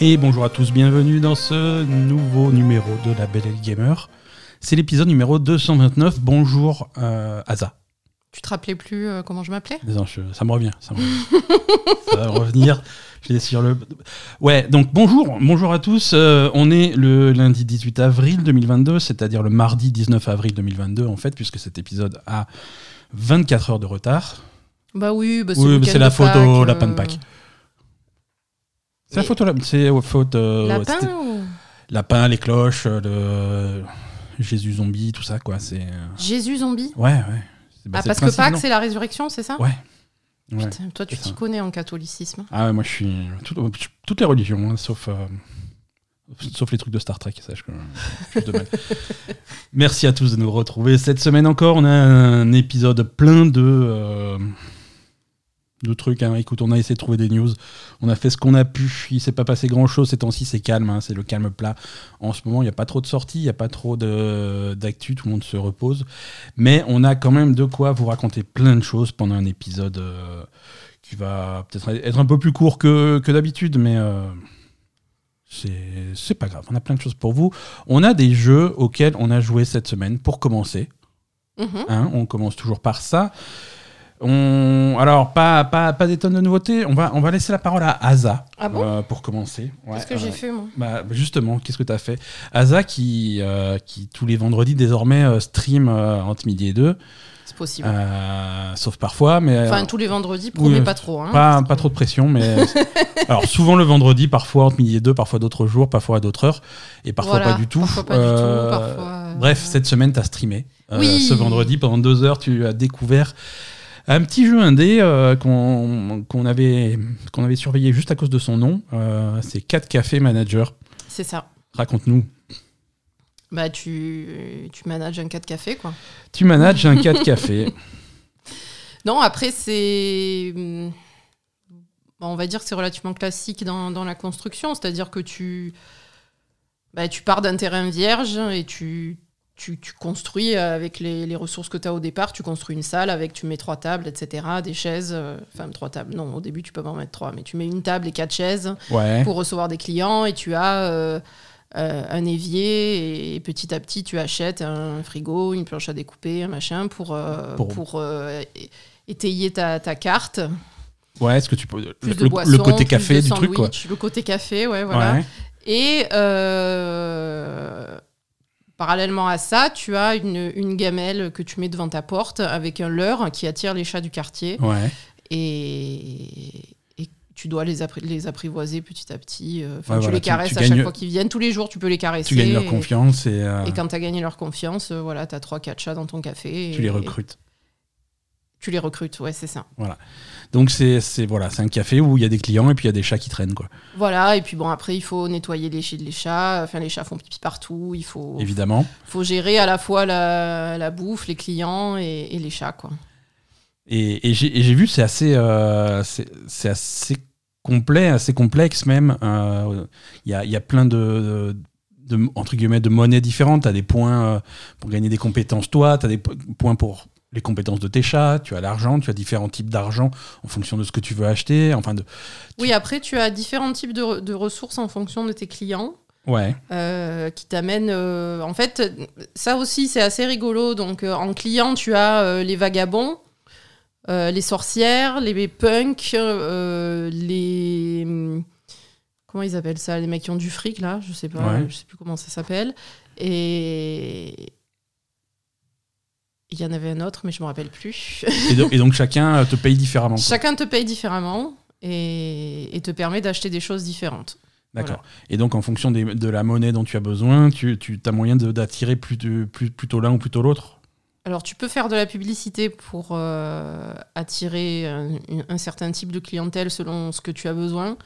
Et bonjour à tous, bienvenue dans ce nouveau numéro de la Belle Gamer. C'est l'épisode numéro 229. Bonjour euh, Aza. Tu te rappelais plus euh, comment je m'appelais? Non, je- ça me revient. Ça, me revient. ça va revenir. Je vais sur le. Ouais, donc bonjour, bonjour à tous. Euh, on est le lundi 18 avril 2022, c'est-à-dire le mardi 19 avril 2022 en fait, puisque cet épisode a 24 heures de retard. Bah oui, bah c'est Oui, la Pâques, au euh, Pâques. C'est lap- c'est la faute. euh, Lapin ou lapin, les cloches, euh, le Jésus zombie, tout ça quoi. C'est euh, Jésus zombie? Ouais, ouais. Bah, Ah, parce que Pâques, c'est la résurrection, c'est ça? Ouais. Ouais. Putain, toi, tu t'y connais en catholicisme. Ah ouais, moi je suis tout- toutes les religions, hein, sauf euh, sauf les trucs de Star Trek, sache que je suis de mal. Merci à tous de nous retrouver cette semaine encore. On a un épisode plein de euh, de trucs. hein. Écoute, on a essayé de trouver des news. On a fait ce qu'on a pu. Il s'est pas passé grand chose ces temps-ci. C'est calme, hein, c'est le calme plat. En ce moment, il n'y a pas trop de sorties, il n'y a pas trop d'actu. Tout le monde se repose. Mais on a quand même de quoi vous raconter plein de choses pendant un épisode euh, qui va peut-être être un peu plus court que, que d'habitude, mais euh, c'est c'est pas grave. On a plein de choses pour vous. On a des jeux auxquels on a joué cette semaine pour commencer. Mhm. hein. on commence toujours par ça. On... Alors, pas, pas, pas des tonnes de nouveautés. On va, on va laisser la parole à Asa Ah bon euh, pour commencer. Ouais, Qu'est-ce que j'ai euh, fait, moi? bah, justement, qu'est-ce que tu as fait? Asa qui, euh, qui, tous les vendredis, désormais, stream entre midi et deux. C'est possible. Sauf parfois, mais. Enfin, tous les vendredis, promets oui, pas trop. Hein, pas, pas que- trop de pression, mais. alors, souvent le vendredi, parfois entre midi et deux, parfois d'autres jours, parfois à d'autres heures, et parfois Voilà, pas du tout. Parfois pas du tout, parfois. Bref, cette semaine, tu as streamé. Oui. ce vendredi, pendant deux heures, tu as découvert un petit jeu indé euh, qu'on avait, qu'on avait surveillé juste à cause de son nom. Euh, C'est 4 Café Manager. C'est ça. Raconte-nous. Bah, tu, tu manages un 4 café, quoi. Tu manages un 4 Café. Non, après, c'est. bon, on va dire que c'est relativement classique dans, dans la construction, c'est-à-dire que tu. bah, tu pars d'un terrain vierge et tu, tu, tu construis avec les, les ressources que tu as au départ. Tu construis une salle avec, tu mets trois tables, etc., des chaises. euh, Enfin, trois tables. Non, au début, tu peux pas en mettre trois, mais tu mets une table et quatre chaises Ouais. pour recevoir des clients et tu as euh, euh, un évier et petit à petit tu achètes un frigo, une planche à découper, un machin pour, euh, Pour- euh, étayer ta, ta carte. Ouais, est-ce que tu peux. Plus Le, de le boissons, côté plus café de du truc, quoi. Le côté café, ouais, voilà. Ouais. Et euh, parallèlement à ça, tu as une, une gamelle que tu mets devant ta porte avec un leurre qui attire les chats du quartier. Ouais. et, et tu dois les, appri- les apprivoiser petit à petit. euh, enfin, Ouais, tu voilà, les caresses tu à chaque fois qu'ils viennent. Tous les jours, tu peux les caresser. Tu gagnes leur et- confiance et, euh, Et, quand tu as gagné leur confiance, euh, voilà, tu as 3-4 chats dans ton café. tu les recrutes. Tu les recrutes, ouais, c'est ça. Donc c'est c'est- voilà, c'est un café où il y a des clients et puis il y a des chats qui traînent quoi. Voilà, et puis bon, après, il faut nettoyer les, chi- les chats. Enfin, les chats font pipi partout. Il faut, Évidemment. faut gérer à la fois la, la bouffe, les clients et, et les chats, quoi. Et, et j'ai vu c'est assez euh, c'est assez complet, assez complexe même. Euh, Il y, a, y a plein de, de, de- entre guillemets de monnaies différentes. Tu as des points euh, pour gagner des compétences toi, tu as des po- points pour les compétences de tes chats, tu as l'argent, tu as différents types d'argent en fonction de ce que tu veux acheter. Enfin de Oui, après, tu as différents types de, re- de ressources en fonction de tes clients. ouais. euh, qui t'amène. euh, en fait, ça aussi, c'est assez rigolo. Donc, euh, en client, tu as les vagabonds, les sorcières, les punks, les. hum, Comment ils appellent ça Les mecs qui ont du fric, là Je sais pas, Ouais. je sais plus comment ça s'appelle. Et. Il y en avait un autre, mais je me rappelle plus. Et, do- et donc chacun euh, te paye différemment. quoi. Chacun te paye différemment et, et te permet d'acheter des choses différentes. D'accord. Et donc, en fonction des- de la monnaie dont tu as besoin, tu, tu as moyen d'attirer plus, plutôt l'un ou plutôt l'autre? Alors, tu peux faire de la publicité pour euh, attirer un, certain type de clientèle selon ce que tu as besoin.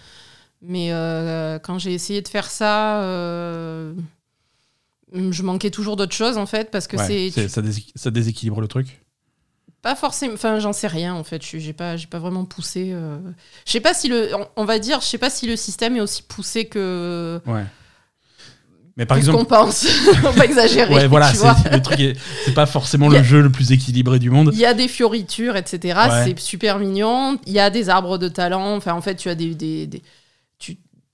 Mais euh, quand j'ai essayé de faire ça, euh, je manquais toujours d'autres choses en fait, parce que Ouais, c'est ça, dés- ça déséquilibre le truc? Pas forcément. Enfin, j'en sais rien en fait. Je j'ai pas, j'ai pas vraiment poussé. euh. Je sais pas si le, on, va dire, je sais pas si le système est aussi poussé que. Ouais. Mais par exemple, qu'on pense. on va exagérer. ouais, voilà, c'est- le truc est- c'est pas forcément le jeu le plus équilibré du monde. Il y a des fioritures, etc. Ouais. C'est super mignon. Il y a des arbres de talent. Enfin, en fait, tu as des, des,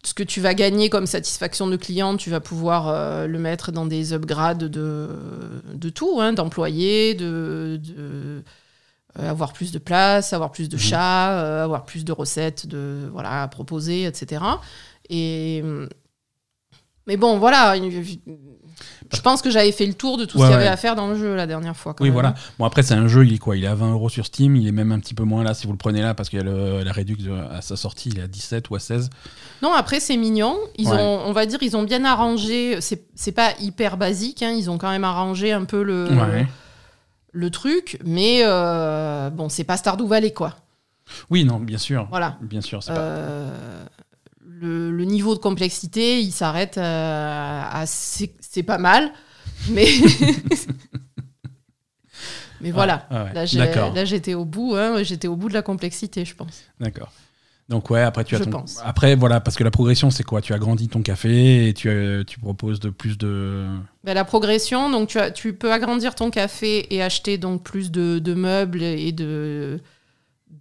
ce que tu vas gagner comme satisfaction de client, tu vas pouvoir euh, le mettre dans des upgrades de, de tout, hein, d'employés, de, de euh, avoir plus de place, avoir plus de Mhm. chats, euh, avoir plus de recettes de, voilà, à proposer, etc. Et, mais bon, voilà. Je pense que j'avais fait le tour de tout Ouais, ce qu'il y avait ouais. à faire dans le jeu la dernière fois. quand Oui, même. voilà. Bon, après, c'est un jeu, il est quoi? Il est à 20 euros sur Steam, il est même un petit peu moins là si vous le prenez là parce qu'il y a le- la réduction à sa sortie, il est à 17 ou à 16. Non, après, c'est mignon. Ils Ouais. ont, on va dire, ils ont bien arrangé. C'est pas hyper basique. hein, ils ont quand même arrangé un peu le, Ouais. le truc. Mais euh, bon, c'est pas Stardew Valley, quoi. Oui, non, bien sûr. Voilà. Bien sûr, c'est pas. Euh, le, le niveau de complexité, il s'arrête euh, à c'est pas mal, mais mais voilà. Ah ouais, là, j'étais au bout, hein, j'étais au bout de la complexité, je pense. D'accord. Donc ouais, après tu as Je ton... pense. Après voilà, parce que la progression c'est quoi? Tu as grandi ton café et tu, as- tu proposes de plus de Ben, la progression, donc tu, as, tu peux agrandir ton café et acheter donc plus de, de meubles et de,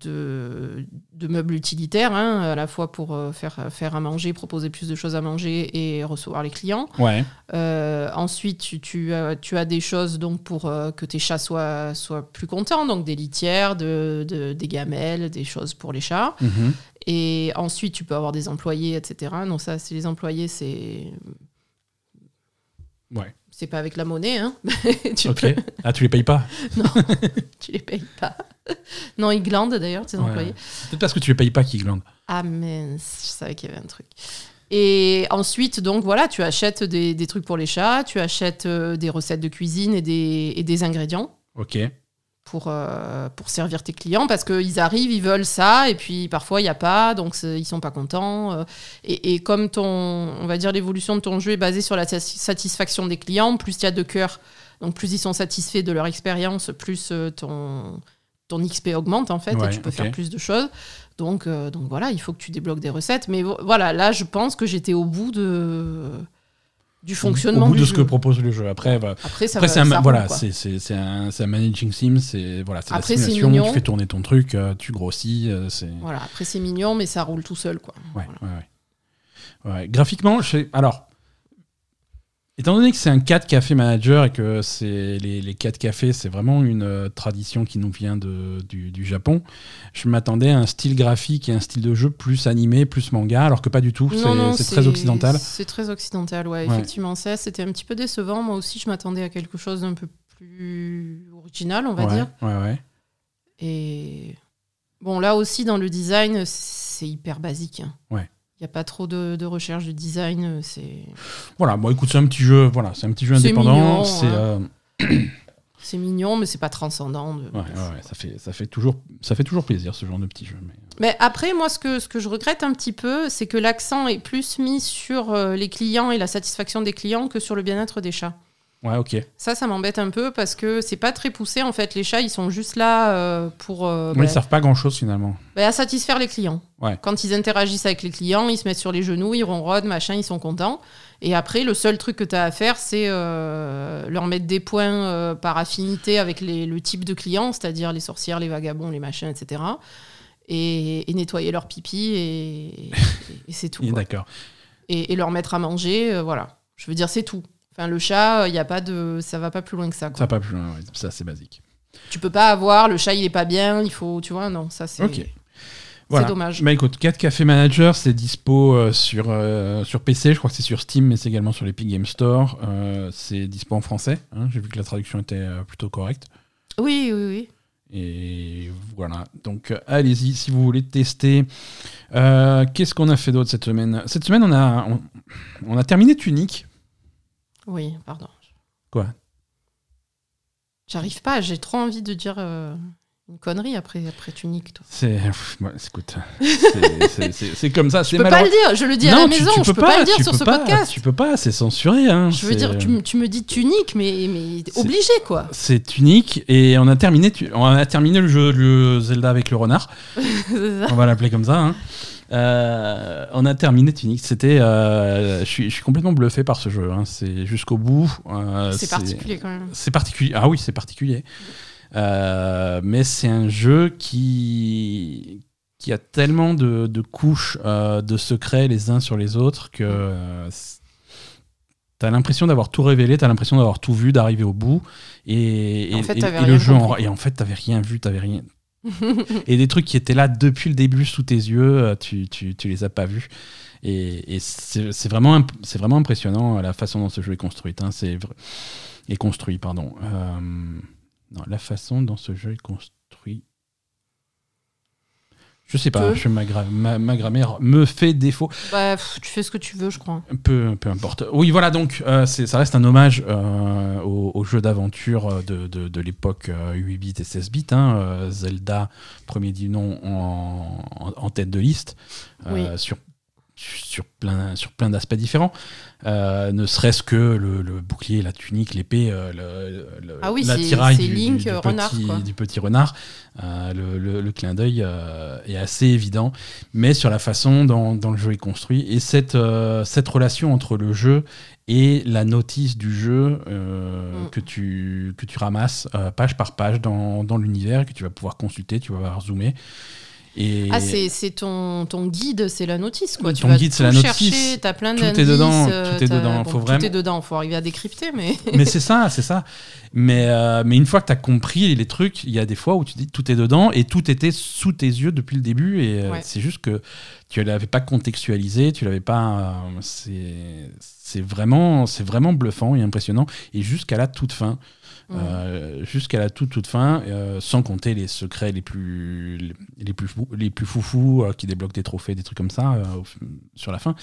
de, de meubles utilitaires, hein, à la fois pour euh, faire, faire à manger, proposer plus de choses à manger et recevoir les clients. Ouais. Euh, ensuite, tu, tu as, tu as des choses donc pour euh, que tes chats soient, soient plus contents, donc des litières, de, de- des gamelles, des choses pour les chats. Mhm. Et ensuite, tu peux avoir des employés, etc. Non, ça, c'est les employés, c'est Ouais. c'est pas avec la monnaie, hein. tu, Ok. peux- Ah tu les payes pas? Tu les payes pas. non, ils glandent d'ailleurs, tes Ouais. employés. Peut-être parce que tu les payes pas qu'ils glandent. Ah mince, je savais qu'il y avait un truc. Et ensuite, donc voilà, tu achètes des, des trucs pour les chats, tu achètes euh, des recettes de cuisine et des, et des ingrédients. Ok. Pour, euh, pour servir tes clients parce qu'ils arrivent, ils veulent ça et puis parfois il n'y a pas, donc ils sont pas contents. euh, et, et comme ton, on va dire l'évolution de ton jeu est basée sur la sati- satisfaction des clients, plus il y a de cœur, donc plus ils sont satisfaits de leur expérience, plus euh, ton, ton XP augmente en fait Ouais, et tu peux faire plus de choses. Donc, euh, donc voilà, il faut que tu débloques des recettes. Mais vo- voilà, là je pense que j'étais au bout de, du fonctionnement Au bout du de ce jeu. que propose le jeu. Après, bah, Après, après c'est un, voilà, c'est c'est- c'est un, c'est un managing sim, c'est voilà, c'est la simulation, mignon. tu fais tourner ton truc, euh, tu grossis, euh, c'est Voilà, après c'est mignon, mais ça roule tout seul. quoi. Ouais, Voilà. ouais, ouais. Ouais, Graphiquement, je sais- alors, étant donné que c'est un 4 café manager et que c'est les, les 4 cafés, c'est vraiment une euh, tradition qui nous vient de, du, du Japon, je m'attendais à un style graphique et un style de jeu plus animé, plus manga, alors que pas du tout, c'est très occidental. C'est très occidental, ouais, Ouais. effectivement. Ça, c'était un petit peu décevant. Moi aussi, je m'attendais à quelque chose d'un peu plus original, on va ouais, dire. ouais, ouais. Et bon, là aussi, dans le design, c'est hyper basique. hein. Ouais. Il n'y a pas trop de, de recherche de design. C'est Voilà, bon, écoute, c'est un petit jeu, voilà, c'est un petit jeu C'est indépendant, mignon, c'est hein. euh, c'est mignon, mais c'est pas transcendant. de- ouais, ouais, ouais, ça fait ça fait toujours ça fait toujours plaisir ce genre de petit jeu. Mais... Mais après, moi, ce que, ce que je regrette un petit peu, c'est que l'accent est plus mis sur euh, les clients et la satisfaction des clients que sur le bien-être des chats. Ouais, ok. Ça, ça m'embête un peu parce que c'est pas très poussé. En fait, les chats, ils sont juste là euh, pour euh, bah, ils servent pas grand chose finalement. bah, à satisfaire les clients. Ouais. Quand ils interagissent avec les clients, ils se mettent sur les genoux, ils ronronnent, machin, ils sont contents. Et après, le seul truc que tu as à faire, c'est euh, leur mettre des points euh, par affinité avec les- le type de client, c'est-à-dire les sorcières, les vagabonds, les machins, etc. Et, et nettoyer leur pipi, et, et- et c'est tout. D'accord. Et, leur mettre à manger, voilà. Je veux dire, c'est tout. Enfin, le chat, il y a pas de, ça va pas plus loin que ça. quoi. Ça va pas plus loin, ouais, ça c'est basique. Tu peux pas avoir le chat, il est pas bien, il faut, tu vois, non, ça c'est. Ok. C'est Voilà. dommage. Bah écoute, 4 Café Manager, c'est dispo euh, sur, euh, sur PC, je crois que c'est sur Steam, mais c'est également sur l'Epic Game Store. Euh, c'est dispo en français, hein, j'ai vu que la traduction était euh, plutôt correcte. Oui, oui, oui. Et voilà, donc euh, allez-y si vous voulez tester. Euh, Qu'est-ce qu'on a fait d'autre cette semaine? Cette semaine, on a, on, on a terminé Tunic. Oui, pardon. Quoi? J'arrive pas, j'ai trop envie de dire euh, une connerie après, après tu niques, toi. C'est. écoute, c'est- comme ça. Je peux pas le dire, je le dis à la maison, je peux pas, le dire tu sur ce pas, podcast. Tu peux pas, c'est censuré. Hein, Je veux dire, tu, me- tu me dis tu niques, mais, mais obligé, quoi. C'est unique et on a terminé, tu- on a terminé le jeu le Zelda avec le renard. on va l'appeler comme ça. hein. Euh, on a terminé Tunic. C'était, euh, je suis, je suis complètement bluffé par ce jeu. hein. C'est jusqu'au bout. euh, c'est particulier quand même. C'est particulier. Ah oui, c'est particulier. Euh, mais c'est un jeu qui qu'il y a tellement de, de couches euh, de secrets les uns sur les autres que euh, t'as l'impression d'avoir tout révélé, t'as l'impression d'avoir tout vu, d'arriver au bout. Et, En fait, et- et rien le jeu en- et en fait, t'avais rien vu, t'avais rien. et des trucs qui étaient là depuis le début sous tes yeux, tu, tu, tu les as pas vus. Et, c'est vraiment, c'est vraiment impressionnant la façon dont ce jeu est construit. hein. C'est est construit, pardon. Euh, non, la façon dont ce jeu est construit. Je sais pas, je- ma, gra- ma- ma grammaire me fait défaut. Bah, pff, tu fais ce que tu veux, je crois. Peu, peu importe. Oui, voilà, donc euh, ça reste un hommage euh, au, au jeu d'aventure de, de, de l'époque euh, 8 bits et 16 bits. hein, euh, Zelda, premier du nom en, en- en tête de liste, euh, sur, sur plein, sur plein d'aspects différents. Euh, ne serait-ce que le, le bouclier, la tunique, l'épée, euh, le, le- Ah oui, la c'est- tiraille c'est du, du- Link, du euh, du petit renard. Euh, le, clin d'œil est assez évident, mais sur la façon dont, dont le jeu est construit et cette, cette relation entre le jeu et la notice du jeu Mm. que, tu, que tu ramasses page par page dans, dans l'univers, que tu vas pouvoir consulter, tu vas pouvoir zoomer. Et Ah, c'est c'est ton, ton guide, c'est la notice, quoi. Tu Ton vas guide, c'est la notice. chercher, t'as plein Tout est dedans, euh, tout est t'as- dedans, bon, faut Tout vraiment- est dedans, faut arriver à décrypter, mais... mais c'est ça, c'est ça. Mais, euh, mais une fois que tu as compris les trucs, il y a des fois où tu dis tout est dedans et tout était sous tes yeux depuis le début. Et euh, Ouais. c'est juste que tu l'avais pas contextualisé, tu l'avais pas. euh, c'est c'est vraiment, c'est vraiment bluffant et impressionnant. Et jusqu'à la toute fin. Mm. Euh, jusqu'à la toute toute fin, euh, sans compter les secrets les plus les plus fous, les plus foufous euh, qui débloquent des trophées, des trucs comme ça euh, au- sur la fin.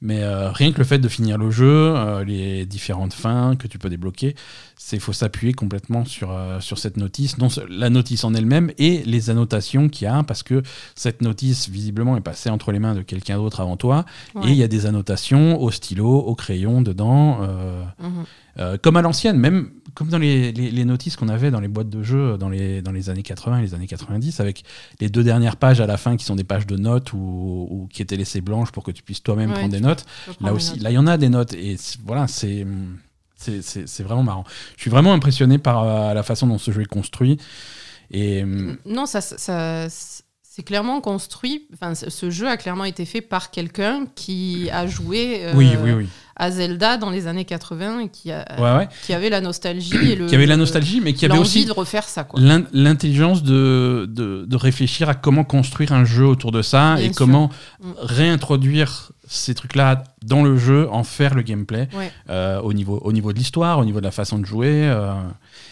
Mais euh, rien que le fait de finir le jeu, euh, les différentes fins que tu peux débloquer, c'est faut s'appuyer complètement sur euh, sur cette notice, non la notice en elle-même et les annotations qu'il y a, parce que cette notice visiblement est passée entre les mains de quelqu'un d'autre avant toi, Ouais. et il y a des annotations au stylo, au crayon dedans. euh, Mhm. euh, comme à l'ancienne, même comme dans les, les- les notices qu'on avait dans les boîtes de jeux dans les, dans les années 80 et les années 90, avec les deux dernières pages à la fin qui sont des pages de notes ou, ou qui étaient laissées blanches pour que tu puisses toi-même Ouais, prendre des notes. Là aussi, notes. là il y en a des notes et voilà, c'est c'est- vraiment marrant. Je suis vraiment impressionné par euh, la façon dont ce jeu est construit et Non, ça, ça- ça- c'est clairement construit. Enfin, ce jeu a clairement été fait par quelqu'un qui a joué euh, oui, oui, oui, à Zelda dans les années 80 et qui, a, ouais, ouais. qui avait la nostalgie et le, qui avait la nostalgie, mais qui avait aussi de refaire ça. L'intelligence de, de, de réfléchir à comment construire un jeu autour de ça Bien et sûr. comment Mm. réintroduire ces trucs-là dans le jeu, en faire le gameplay Ouais. euh, au, niveau, au niveau de l'histoire, au niveau de la façon de jouer. euh,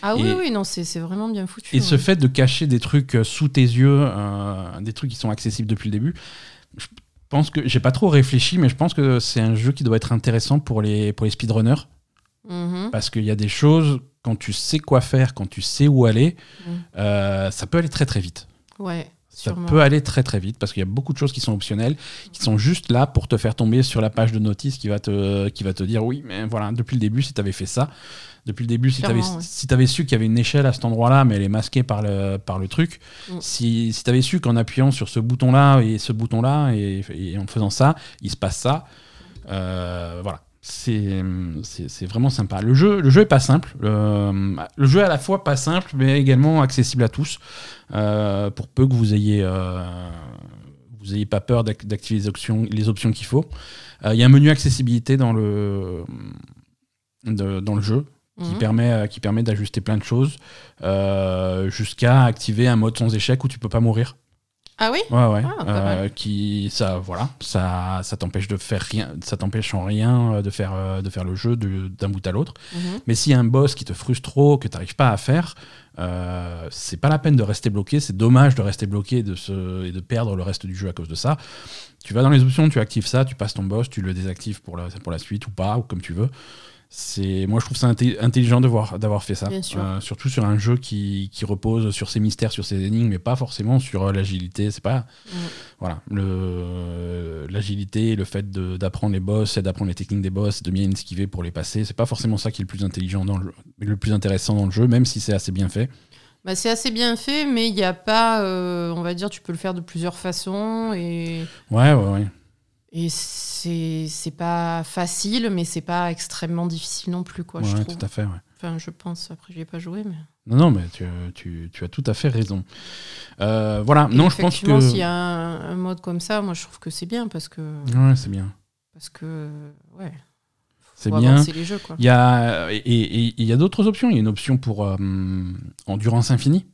Ah oui, Et- oui, non, c'est vraiment bien foutu. et ouais. ce fait de cacher des trucs euh, sous tes yeux, euh, des trucs qui sont accessibles depuis le début, je pense que j'ai pas trop réfléchi, mais je pense que c'est un jeu qui doit être intéressant pour les, pour les speedrunners Mhm. parce qu'il y a des choses, quand tu sais quoi faire, quand tu sais où aller, Mm. euh, ça peut aller très très vite. Ouais, Ça sûrement. peut aller très très vite parce qu'il y a beaucoup de choses qui sont optionnelles, qui sont juste là pour te faire tomber sur la page de notice qui va te, qui va te dire oui, mais voilà, depuis le début, si tu avais fait ça, depuis le début, si tu avais, ouais. si t'avais su qu'il y avait une échelle à cet endroit-là, mais elle est masquée par le, par le truc, Mm. si, si tu avais su qu'en appuyant sur ce bouton-là et ce bouton-là et, et en faisant ça, il se passe ça, euh, voilà. C'est vraiment sympa. Le jeu, le jeu est pas simple. Euh, le jeu est à la fois pas simple, mais également accessible à tous. Euh, pour peu que vous ayez, euh, vous ayez pas peur d'ac- d'activer les options, les options qu'il faut. Il y a un menu accessibilité dans le, de- dans le jeu qui Mhm. permet, qui permet d'ajuster plein de choses jusqu'à activer un mode sans échec où tu peux pas mourir. Ah oui Ouais, ouais. Ah, Euh, qui, ça, voilà, ça, ça t'empêche de faire rien, ça t'empêche en rien euh, de faire, euh, de faire le jeu d'un bout à l'autre. Mhm. Mais s'il y a un boss qui te frustre trop, que tu n'arrives pas à faire, euh, c'est pas la peine de rester bloqué. C'est dommage de rester bloqué et de, se, et de perdre le reste du jeu à cause de ça. Tu vas dans les options, tu actives ça, tu passes ton boss, tu le désactives pour la, pour la suite ou pas, ou comme tu veux. C'est, moi, je trouve ça inté- intelligent de voir- d'avoir fait ça. Bien sûr. Euh, surtout sur un jeu qui, qui repose sur ses mystères, sur ses énigmes, mais pas forcément sur euh, l'agilité. C'est pas. Mm. Voilà. Le, l'agilité, le fait d'apprendre les boss et d'apprendre les techniques des boss, de bien esquiver pour les passer, c'est pas forcément ça qui est le plus intelligent dans le jeu, le plus intéressant dans le jeu, même si c'est assez bien fait. Bah, c'est assez bien fait, mais il n'y a pas, euh, on va dire, tu peux le faire de plusieurs façons et, Ouais, ouais, ouais. Et c'est c'est pas facile, mais c'est pas extrêmement difficile non plus, quoi, je trouve. tout à fait. Ouais. Enfin, je pense. Après, j'y ai pas joué, mais. Non, non, mais tu, tu- tu as tout à fait raison. Euh, voilà, Et non, je pense que. s'il y a un, un mode comme ça, moi je trouve que c'est bien parce que. Ouais, c'est bien. Parce que. Ouais. C'est bien. avancer les jeux, quoi. Il y a, et il y a d'autres options. Il y a une option pour euh, endurance infinie.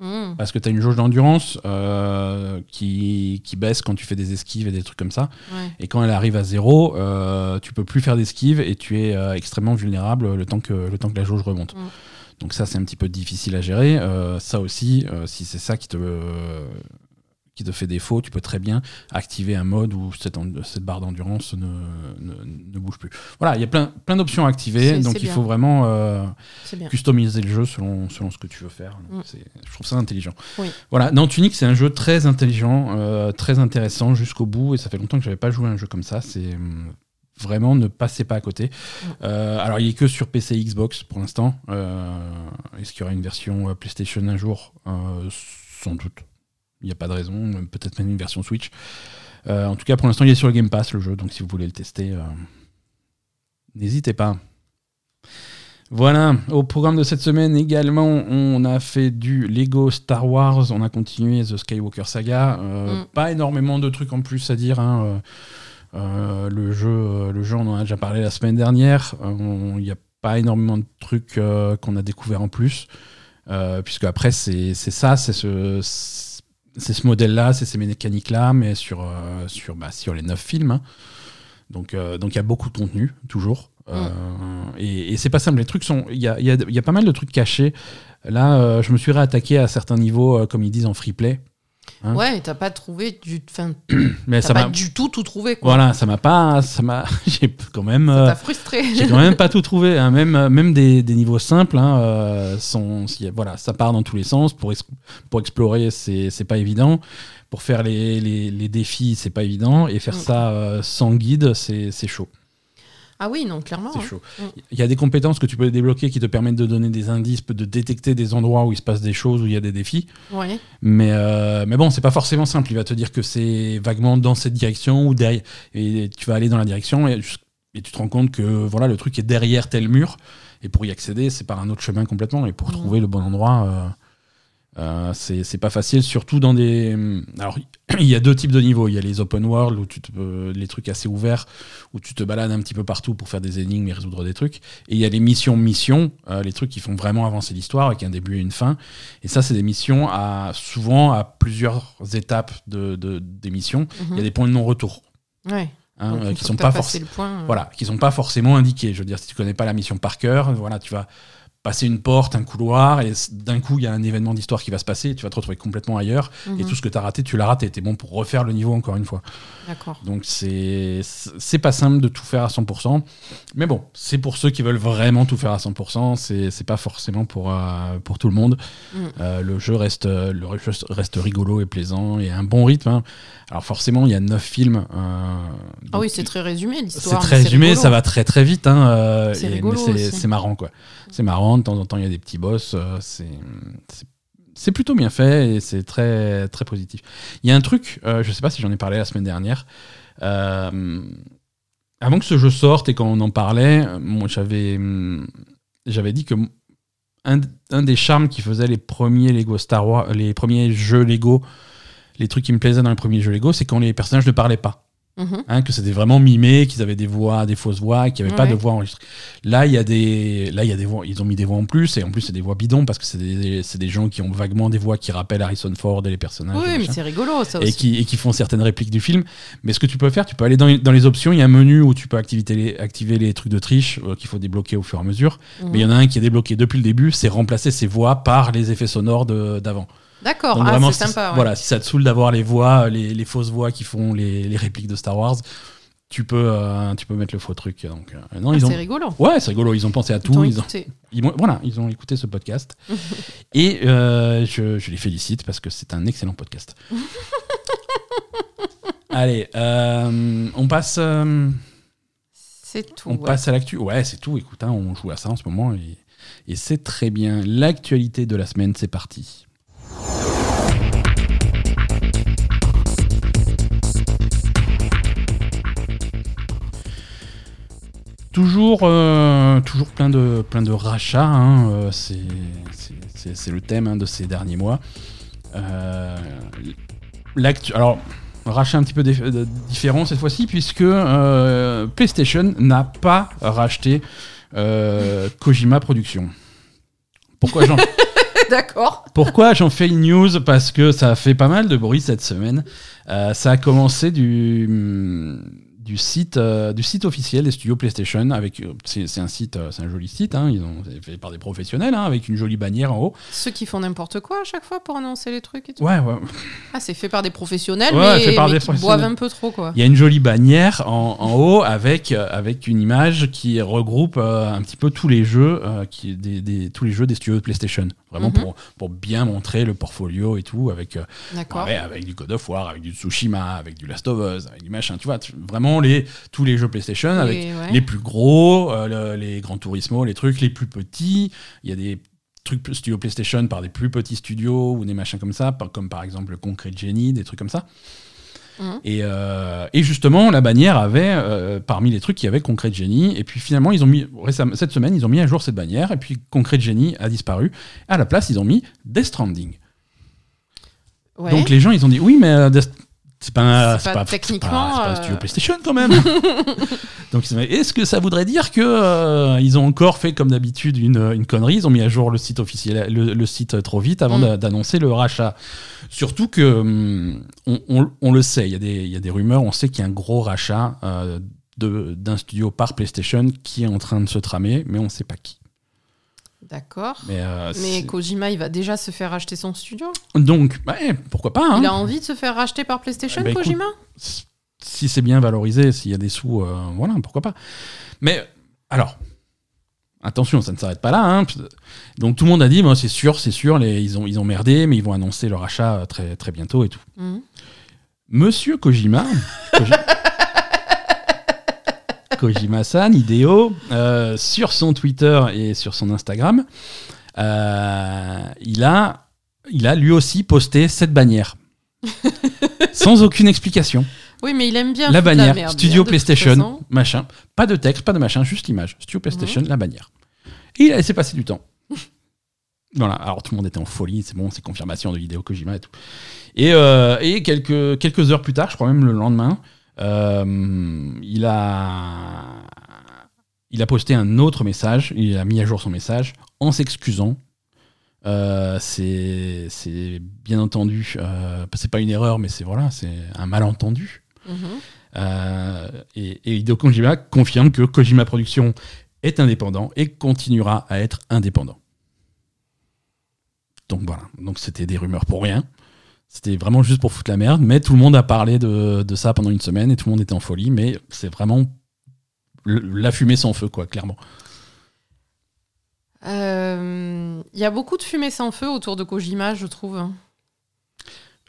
Mmh. Parce que tu as une jauge d'endurance euh, qui, qui baisse quand tu fais des esquives et des trucs comme ça. Ouais. Et quand elle arrive à zéro, euh, tu peux plus faire d'esquive et tu es euh, extrêmement vulnérable le temps, que, le temps que la jauge remonte. Mm. Donc ça, c'est un petit peu difficile à gérer. Euh, ça aussi, si c'est ça qui te, qui te fait défaut, tu peux très bien activer un mode où cette, barre d'endurance ne, ne, ne bouge plus. Voilà, il y a plein, plein d'options à activer. Donc il bien. faut vraiment euh, customiser le jeu selon, selon ce que tu veux faire. Mm. Je trouve ça intelligent. Oui. Voilà, non, Tunic, c'est un jeu très intelligent, euh, très intéressant jusqu'au bout. Et ça fait longtemps que j'avais pas joué à un jeu comme ça. C'est hum, vraiment ne passez pas à côté. Mm. Euh, alors, il est que sur PC et Xbox pour l'instant. Euh, Est-ce qu'il y aura une version PlayStation un jour? Euh, Sans doute. Il n'y a pas de raison. Peut-être même une version Switch. Euh, en tout cas, pour l'instant, il est sur le Game Pass, le jeu. Donc, si vous voulez le tester, euh, n'hésitez pas. Voilà, au programme de cette semaine également, on a fait du Lego Star Wars, on a continué The Skywalker Saga. Euh, Mm. Pas énormément de trucs en plus à dire. hein. Le, jeu, le jeu, on en a déjà parlé la semaine dernière. Il n'y a pas énormément de trucs qu'on a découvert en plus. Puisque après, c'est c'est ça, c'est ce, c'est ce modèle-là, c'est ces mécaniques-là, mais sur, euh, sur, bah, sur les neuf films. hein. Donc euh, donc il y a beaucoup de contenu, toujours. Euh, et et c'est pas simple. Les trucs sont. Il y a, il y a- il y a pas mal de trucs cachés. Là, euh, je me suis réattaqué à certains niveaux, euh, comme ils disent en free play. Hein Ouais, t'as pas trouvé du. Enfin, Mais t'as ça pas du tout tout trouvé, quoi. Voilà, ça m'a pas. Ça m'a. J'ai quand même. euh, T'as frustré. j'ai quand même pas tout trouvé. hein. Même, euh, même des, des niveaux simples, hein, euh, sont, si- voilà, ça part dans tous les sens. Pour, ex- pour explorer, c'est c'est pas évident. Pour faire les, les, les défis, c'est pas évident. Et faire Mm. ça euh, sans guide, c'est c'est chaud. Ah oui, non, clairement. C'est hein. chaud. Mm. Il y a des compétences que tu peux débloquer qui te permettent de donner des indices, de détecter des endroits où il se passe des choses, où il y a des défis. Ouais. Mais, euh, mais bon, c'est pas forcément simple. Il va te dire que c'est vaguement dans cette direction ou derrière. Et tu vas aller dans la direction et, et tu te rends compte que voilà, le truc est derrière tel mur. Et pour y accéder, c'est par un autre chemin complètement. Et pour Mhm. trouver le bon endroit, euh, euh, c'est pas facile. Surtout dans des. Alors, il y a deux types de niveaux. Il y a les open world, où tu te, euh, les trucs assez ouverts, où tu te balades un petit peu partout pour faire des énigmes et résoudre des trucs. Et il y a les missions-missions, euh, les trucs qui font vraiment avancer l'histoire avec un début et une fin. Et ça, c'est des missions à souvent à plusieurs étapes de, de- des missions. Il y a des points de non-retour. Ouais. hein, euh, qui sont pas forcément point, euh, voilà, qui sont pas forcément indiqués. Je veux dire, si tu connais pas la mission par cœur, voilà, tu vas passer une porte, un couloir, et d'un coup, il y a un événement d'histoire qui va se passer, et tu vas te retrouver complètement ailleurs, et mhm. tout ce que tu as raté, tu l'as raté. Tu es bon pour refaire le niveau encore une fois. D'accord. Donc, c'est c'est pas simple de tout faire à 100%. Mais bon, c'est pour ceux qui veulent vraiment tout faire à 100%. C'est c'est pas forcément pour, euh, pour tout le monde. Mm. Euh, le jeu reste, le jeu reste rigolo et plaisant, et un bon rythme. hein. Alors, forcément, il y a 9 films. euh, Ah oui, c'est très résumé c'est l'histoire. très mais résumé, rigolo. ça va très très vite. Hein, C'est c'est c'est marrant quoi. C'est marrant, de temps en temps il y a des petits boss. euh, c'est plutôt bien fait et c'est très positif. Il y a un truc, euh, je sais pas si j'en ai parlé la semaine dernière. euh, avant que ce jeu sorte et quand on en parlait, euh, moi j'avais hum, j'avais dit que un, un des charmes qui faisait les premiers Lego Star Wars, les premiers jeux Lego, les trucs qui me plaisaient dans les premiers jeux Lego, c'est quand les personnages ne parlaient pas. Mhm. Hein, que c'était vraiment mimé, qu'ils avaient des voix, des fausses voix, qu'il n'y avait pas de voix enregistrée. Là, il y a des, là, il y a des voix, ils ont mis des voix en plus, et en plus, c'est des voix bidons parce que c'est des, des gens qui ont vaguement des voix qui rappellent Harrison Ford et les personnages. Oui, mais c'est rigolo ça et, aussi. qui, et qui font certaines répliques du film. Mais ce que tu peux faire, tu peux aller dans, les- dans les options, il y a un menu où tu peux activer les, activer les trucs de triche euh, qu'il faut débloquer au fur et à mesure. Mhm. Mais il y en a un qui est débloqué depuis le début, c'est remplacer ces voix par les effets sonores d'avant. D'accord, ah, c'est si- sympa. ouais. Voilà, si ça te saoule d'avoir les voix, les, les fausses voix qui font les, les répliques de Star Wars, tu peux, euh, tu peux mettre le faux truc. Donc, euh, non, Ah, ils ont. C'est rigolo. Ouais, c'est rigolo. Ils ont pensé à Ils tout. Ils ont, écouté. ils ont- voilà, ils ont écouté ce podcast. Et euh, je, je les félicite parce que c'est un excellent podcast. Allez, euh, on passe, euh, C'est tout. on ouais. passe à l'actu. Ouais, c'est tout. Écoute, hein, on joue à ça en ce moment et, et c'est très bien. L'actualité de la semaine, c'est parti. Toujours, euh, toujours plein de, plein de rachats. hein, euh, c'est, c'est- c'est- c'est le thème hein, de ces derniers mois. Euh, l'actu- alors, rachat un petit peu différent cette fois-ci, puisque euh, PlayStation n'a pas racheté euh, Kojima Productions. Pourquoi j'en D'accord. pourquoi j'en fais une news? Parce que ça a fait pas mal de bruit cette semaine. Euh, ça a commencé du, hum, du, site, euh, du site officiel des studios PlayStation. Avec, euh, c'est, c'est un site, euh, c'est un joli site. hein, ils ont c'est fait par des professionnels, hein, avec une jolie bannière en haut. Ceux qui font n'importe quoi à chaque fois pour annoncer les trucs et tout. Ouais, ouais. Ah, c'est fait par des professionnels, Ouais, mais, fait par mais des qui professionnels. boivent un peu trop, quoi. Il y a une jolie bannière en, en haut avec, avec une image qui regroupe un petit peu tous les jeux, qui, des, des- tous les jeux des studios de PlayStation. Vraiment Mhm. pour, pour bien montrer le portfolio et tout, avec, euh. Ouais, avec du God of War, avec du Tsushima, avec du Last of Us, avec du machin, tu vois, tu- vraiment les, tous les jeux PlayStation, avec ouais. les plus gros, euh, le- les Gran Turismo, les trucs les plus petits. Il y a des trucs studio PlayStation par des plus petits studios ou des machins comme ça, par- comme par exemple le Concrete Genie, des trucs comme ça. Mhm. Et, euh, et justement, la bannière avait, euh, parmi les trucs, il y avait Concrete Genie. Et puis finalement, ils ont mis, récemment, cette semaine, ils ont mis à jour cette bannière. Et puis Concrete Genie a disparu. À la place, ils ont mis Death Stranding. Ouais. Donc les gens, ils ont dit oui, mais euh, Death- c'est pas, C'est pas c'est techniquement, c'est pas un euh, studio PlayStation quand même. Donc est-ce que ça voudrait dire que euh, ils ont encore fait comme d'habitude une, une connerie? Ils ont mis à jour le site officiel, le, le site trop vite avant Mm. d'a- d'annoncer le rachat. Surtout que hum, on, on- on le sait, il y, a des- il y a des rumeurs, on sait qu'il y a un gros rachat euh, d'un studio par PlayStation qui est en train de se tramer, mais on ne sait pas qui. D'accord. Mais, euh, Mais Kojima, il va déjà se faire racheter son studio. donc, ouais, pourquoi pas hein Il a envie de se faire racheter par PlayStation, Bah, écoute, Kojima? si c'est bien valorisé, s'il y a des sous, euh, voilà, pourquoi pas. Mais alors, attention, ça ne s'arrête pas là. hein. Donc tout le monde a dit, moi, c'est sûr, c'est sûr, les, ils, ont, ils ont merdé, mais ils vont annoncer leur achat euh, très, très bientôt et tout. Mhm. Monsieur Kojima, Koji- Kojima-san, Hideo, euh, sur son Twitter et sur son Instagram, euh, il, a, il a lui aussi posté cette bannière. Sans aucune explication. Oui, mais il aime bien La bannière, merde, Studio PlayStation, machin. Pas de texte, pas de machin, juste l'image. Studio PlayStation, Mhm. la bannière. Et il a laissé passer du temps. voilà, alors tout le monde était en folie, c'est bon, c'est confirmation de vidéo Kojima et tout. Et, euh, et quelques, quelques heures plus tard, je crois même le lendemain, euh, il, a, il a posté un autre message, il a mis à jour son message en s'excusant. Euh, c'est bien entendu, euh, c'est pas une erreur, mais c'est voilà, c'est un malentendu. Mhm. Euh, et, et Hideo Kojima confirme que Kojima Productions est indépendant et continuera à être indépendant. Donc voilà, donc c'était des rumeurs pour rien. C'était vraiment juste pour foutre la merde, mais tout le monde a parlé de, de ça pendant une semaine et tout le monde était en folie, mais c'est vraiment le- la fumée sans feu, quoi, clairement. Euh, Il y a beaucoup de fumée sans feu autour de Kojima, je trouve.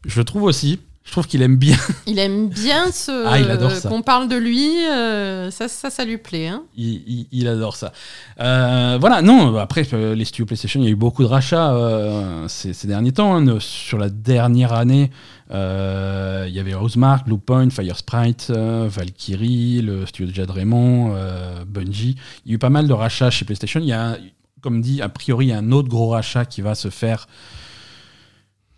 Je trouve aussi, je trouve qu'il aime bien, Il aime bien ce Ah, il adore ça. qu'on parle de lui. euh, ça, ça, ça lui plaît. Hein. il, il- il adore ça. Euh, voilà, non, après, euh, les studios PlayStation, il y a eu beaucoup de rachats euh, ces, ces derniers temps. hein. Sur la dernière année, il y avait Rosemark, Bluepoint, Firesprite, Valkyrie, le studio de Jade Raymond, Bungie. Il y a eu pas mal de rachats chez PlayStation. Il y a, comme dit, a priori, il y a un autre gros rachat qui va se faire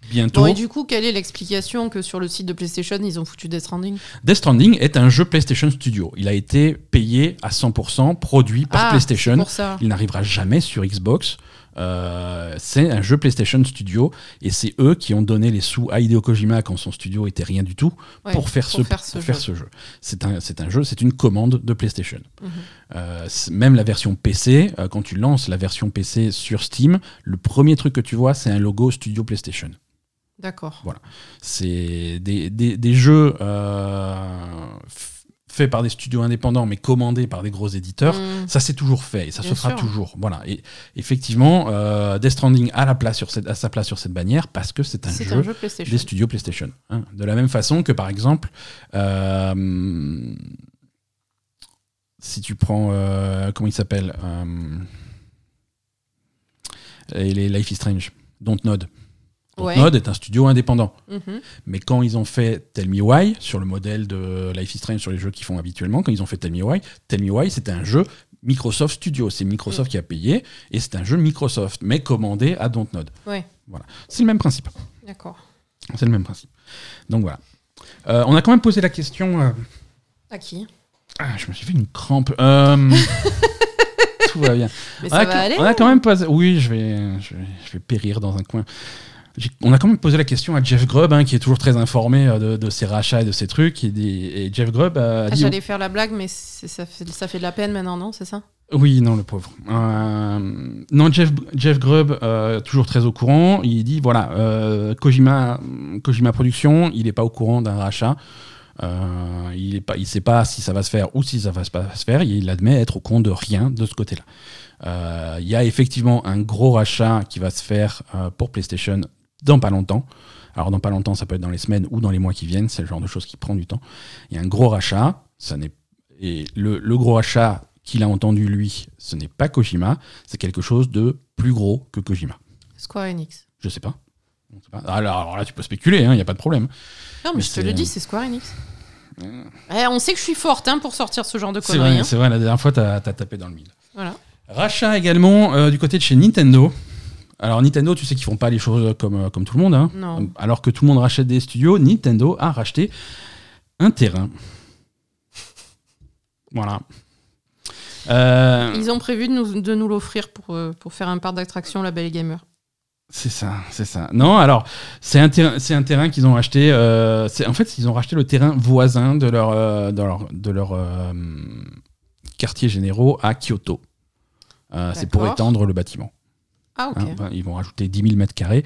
bientôt. Bon, et du coup, quelle est l'explication que sur le site de PlayStation, ils ont foutu Death Stranding? Death Stranding est un jeu PlayStation Studio. Il a été payé à 100%, produit par Ah, PlayStation. c'est pour ça. Il n'arrivera jamais sur Xbox. Euh, c'est un jeu PlayStation Studio et c'est eux qui ont donné les sous à Hideo Kojima quand son studio était rien du tout Ouais, pour faire ce, faire ce pour jeu. faire ce jeu. C'est un, c'est un jeu, c'est une commande de PlayStation. Mhm. Euh, même la version PC, euh, quand tu lances la version PC sur Steam, le premier truc que tu vois, c'est un logo Studio PlayStation. D'accord. C'est des, des- des jeux euh, faits par des studios indépendants, mais commandés par des gros éditeurs. Mm. Ça, c'est toujours fait et ça Bien se fera sûr. toujours. Voilà. Et effectivement, euh, Death Stranding a, la place sur cette, a sa place sur cette bannière parce que c'est un un jeu PlayStation. des studios PlayStation. hein. De la même façon que, par exemple, euh, si tu prends. euh, comment il s'appelle les Life is Strange, Dontnod. Ouais. Dontnod est un studio indépendant. Mhm. Mais quand ils ont fait Tell Me Why, sur le modèle de Life is Strange sur les jeux qu'ils font habituellement, quand ils ont fait Tell Me Why, Tell Me Why, c'était un jeu Microsoft Studio. C'est Microsoft qui a payé, et c'est un jeu Microsoft, mais commandé à Dontnod. Ouais. Voilà. C'est le même principe. D'accord. C'est le même principe. Donc voilà. Euh, on a quand même posé la question. euh, À qui? Ah, je me suis fait une crampe. Euh, Tout va bien. Mais on, ça a, va aller on a quand même posé. Oui, je vais, je vais, je vais périr dans un coin. On a quand même posé la question à Jeff Grubb, hein, qui est toujours très informé euh, de, de ses rachats et de ses trucs. Et, et Jeff Grubb a Ah, dit. J'allais faire la blague, mais ça fait, ça fait de la peine maintenant, non C'est ça? Oui, non, le pauvre. Euh, non, Jeff, Jeff Grubb, euh, toujours très au courant. Il dit voilà, euh, Kojima, Kojima Productions, il n'est pas au courant d'un rachat. Il ne il sait pas si ça va se faire ou si ça va pas se faire. Il admet être au courant de rien de ce côté-là. Il y a effectivement un gros rachat qui va se faire pour PlayStation dans pas longtemps. Alors dans pas longtemps, ça peut être dans les semaines ou dans les mois qui viennent. C'est le genre de choses qui prend du temps. Il y a un gros rachat. Ça n'est et le, le gros rachat qu'il a entendu lui, ce n'est pas Kojima. C'est quelque chose de plus gros que Kojima. Square Enix. Je sais pas. On sait pas. Alors, alors là, tu peux spéculer. Il n'y a pas de problème. Non, mais, Mais je te le dis, c'est Square Enix. Eh, on sait que je suis forte hein, pour sortir ce genre de C'est conneries. vrai, hein. c'est vrai. La dernière fois, t'as as tapé dans le mille. Voilà. Rachat également euh, du côté de chez Nintendo. Alors Nintendo, tu sais qu'ils font pas les choses comme, euh, comme tout le monde. hein. Non. Alors que tout le monde rachète des studios, Nintendo a racheté un terrain. Voilà. Euh, Ils ont prévu de nous, de nous l'offrir pour, euh, pour faire un parc d'attraction La Belle Gamer. c'est ça, c'est ça. Non, alors c'est un terrain, c'est un terrain qu'ils ont acheté. euh, en fait, ils ont racheté le terrain voisin de leur, euh, de leur, de leur quartier généraux à Kyoto. C'est pour étendre le bâtiment. Ah. Hein, enfin, ils vont rajouter 10 000 mètres carrés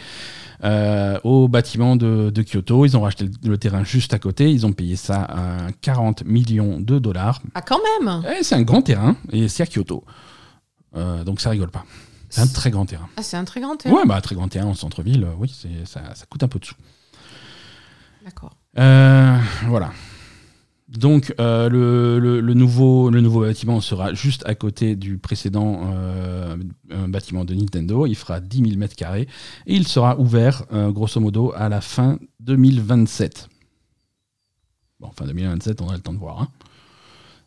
euh, au bâtiment de, de Kyoto. Ils ont racheté le, le terrain juste à côté. Ils ont payé ça à 40 millions de dollars. Ah, quand même Eh, c'est un grand terrain et c'est à Kyoto. Euh, donc ça rigole pas. C'est un très grand terrain. Ah, c'est un très grand terrain. Ouais, bah très grand terrain en centre-ville, oui, ça, ça coûte un peu de sous. D'accord. Euh, voilà. Donc euh, le, nouveau, le nouveau bâtiment sera juste à côté du précédent euh, bâtiment de Nintendo. Il fera 10 000 mètres carrés et il sera ouvert euh, grosso modo à la fin 2027. Bon, fin 2027, on a le temps de voir. hein.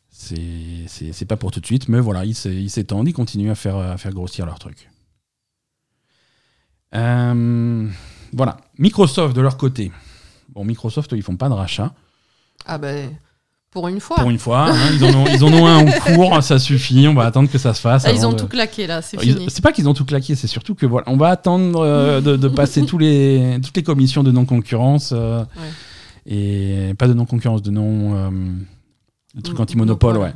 C'est pas pour tout de suite, mais voilà, ils s'é- ils s'étendent, ils continuent à faire, à faire grossir leur truc. Voilà. Microsoft de leur côté. Bon, Microsoft, ils font pas de rachat. Ah, ben, pour une fois. Pour une fois, hein, ils, en ont, ils en ont un en cours, ça suffit, on va attendre que ça se fasse. Ah, ils ont de- tout claqué, là, c'est fini. C'est pas qu'ils ont tout claqué, c'est surtout que voilà, on va attendre euh, de, de passer tous les, toutes les commissions de non-concurrence euh, et pas de non-concurrence, de non. euh, de trucs Mm, anti-monopole, ouais.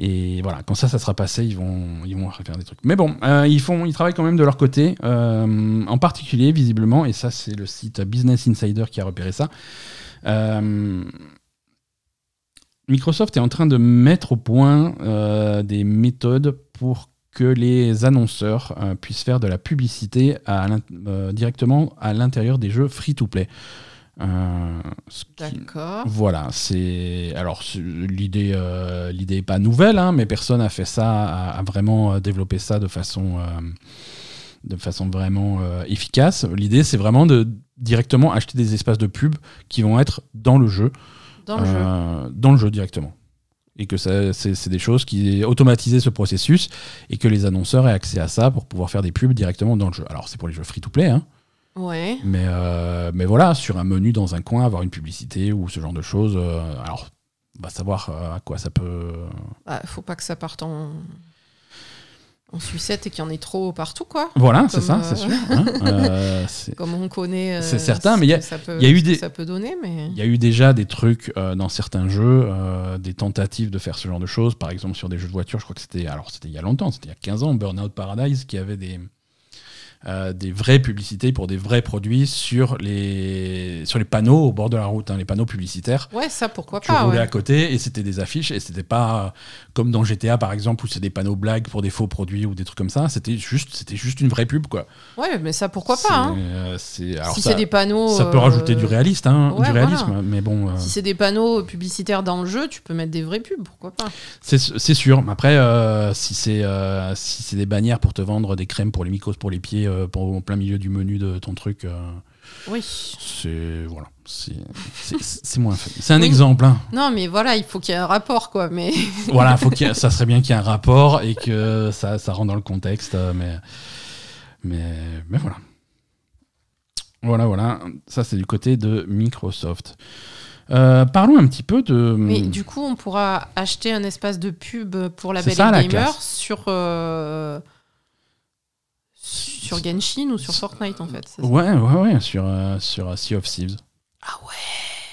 Et voilà, quand ça, ça sera passé, ils vont, ils vont faire des trucs. Mais bon, euh, ils, font, ils travaillent quand même de leur côté, euh, en particulier, visiblement, et ça, c'est le site Business Insider qui a repéré ça. euh, Microsoft est en train de mettre au point euh, des méthodes pour que les annonceurs euh, puissent faire de la publicité à euh, directement à l'intérieur des jeux free-to-play. D'accord. voilà, c'est alors l'idée l'idée est pas nouvelle, hein, mais personne a fait ça, a, a vraiment développé ça de façon de façon vraiment efficace. L'idée c'est vraiment de directement acheter des espaces de pub qui vont être dans le jeu, Dans le jeu. euh, dans le jeu directement. Et que c'est des choses qui automatiser ce processus et que les annonceurs aient accès à ça pour pouvoir faire des pubs directement dans le jeu. Alors c'est pour les jeux free-to-play, hein, Ouais. mais, euh, mais voilà, sur un menu dans un coin, avoir une publicité ou ce genre de choses. euh, alors, on va savoir à quoi ça peut. Bah, faut pas que ça parte en, en sucette et qu'il y en ait trop partout, quoi. Voilà, c'est ça, euh, c'est sûr. hein. Euh, Comme on connaît. euh, C'est certain, ce mais il y a- que ça peut- il y a eu des- Ça peut donner, mais. Il y a eu déjà des trucs euh, dans certains jeux, euh, des tentatives de faire ce genre de choses. Par exemple, sur des jeux de voiture, je crois que c'était. Alors, c'était il y a longtemps, c'était il y a 15 ans, Burnout Paradise, qui avait des. Euh, des vraies publicités pour des vrais produits sur les, sur les panneaux au bord de la route, hein, les panneaux publicitaires. Ouais, ça, pourquoi tu pas. roulais ouais. à côté et c'était des affiches et c'était pas euh, comme dans GTA par exemple où c'est des panneaux blagues pour des faux produits ou des trucs comme ça c'était juste c'était juste une vraie pub quoi Ouais, mais ça, pourquoi pas. hein. euh, alors Si c'est des panneaux. ça peut rajouter du réaliste hein, ouais, du réalisme voilà. mais bon Si c'est des panneaux publicitaires dans le jeu, tu peux mettre des vraies pubs, pourquoi pas. c'est, sûr mais après si c'est si c'est des bannières pour te vendre des crèmes pour les mycoses pour les pieds pour- en plein milieu du menu de ton truc. euh, Oui. c'est voilà, c'est moins. C'est un Oui. exemple. hein. Non, mais voilà, il faut qu'il y ait un rapport, quoi. Mais voilà, faut qu'il ça serait bien qu'il y ait un rapport et que ça, ça rentre dans le contexte, euh, mais, mais, mais voilà. Voilà, voilà. Ça, c'est du côté de Microsoft. Euh, parlons un petit peu de. Mais du coup, on pourra acheter un espace de pub pour la Belle la Gamer sur, euh, sur Genshin ou sur Fortnite, en fait. Ouais, ouais, ouais, sur, euh, sur euh, Sea of Thieves. Ah ouais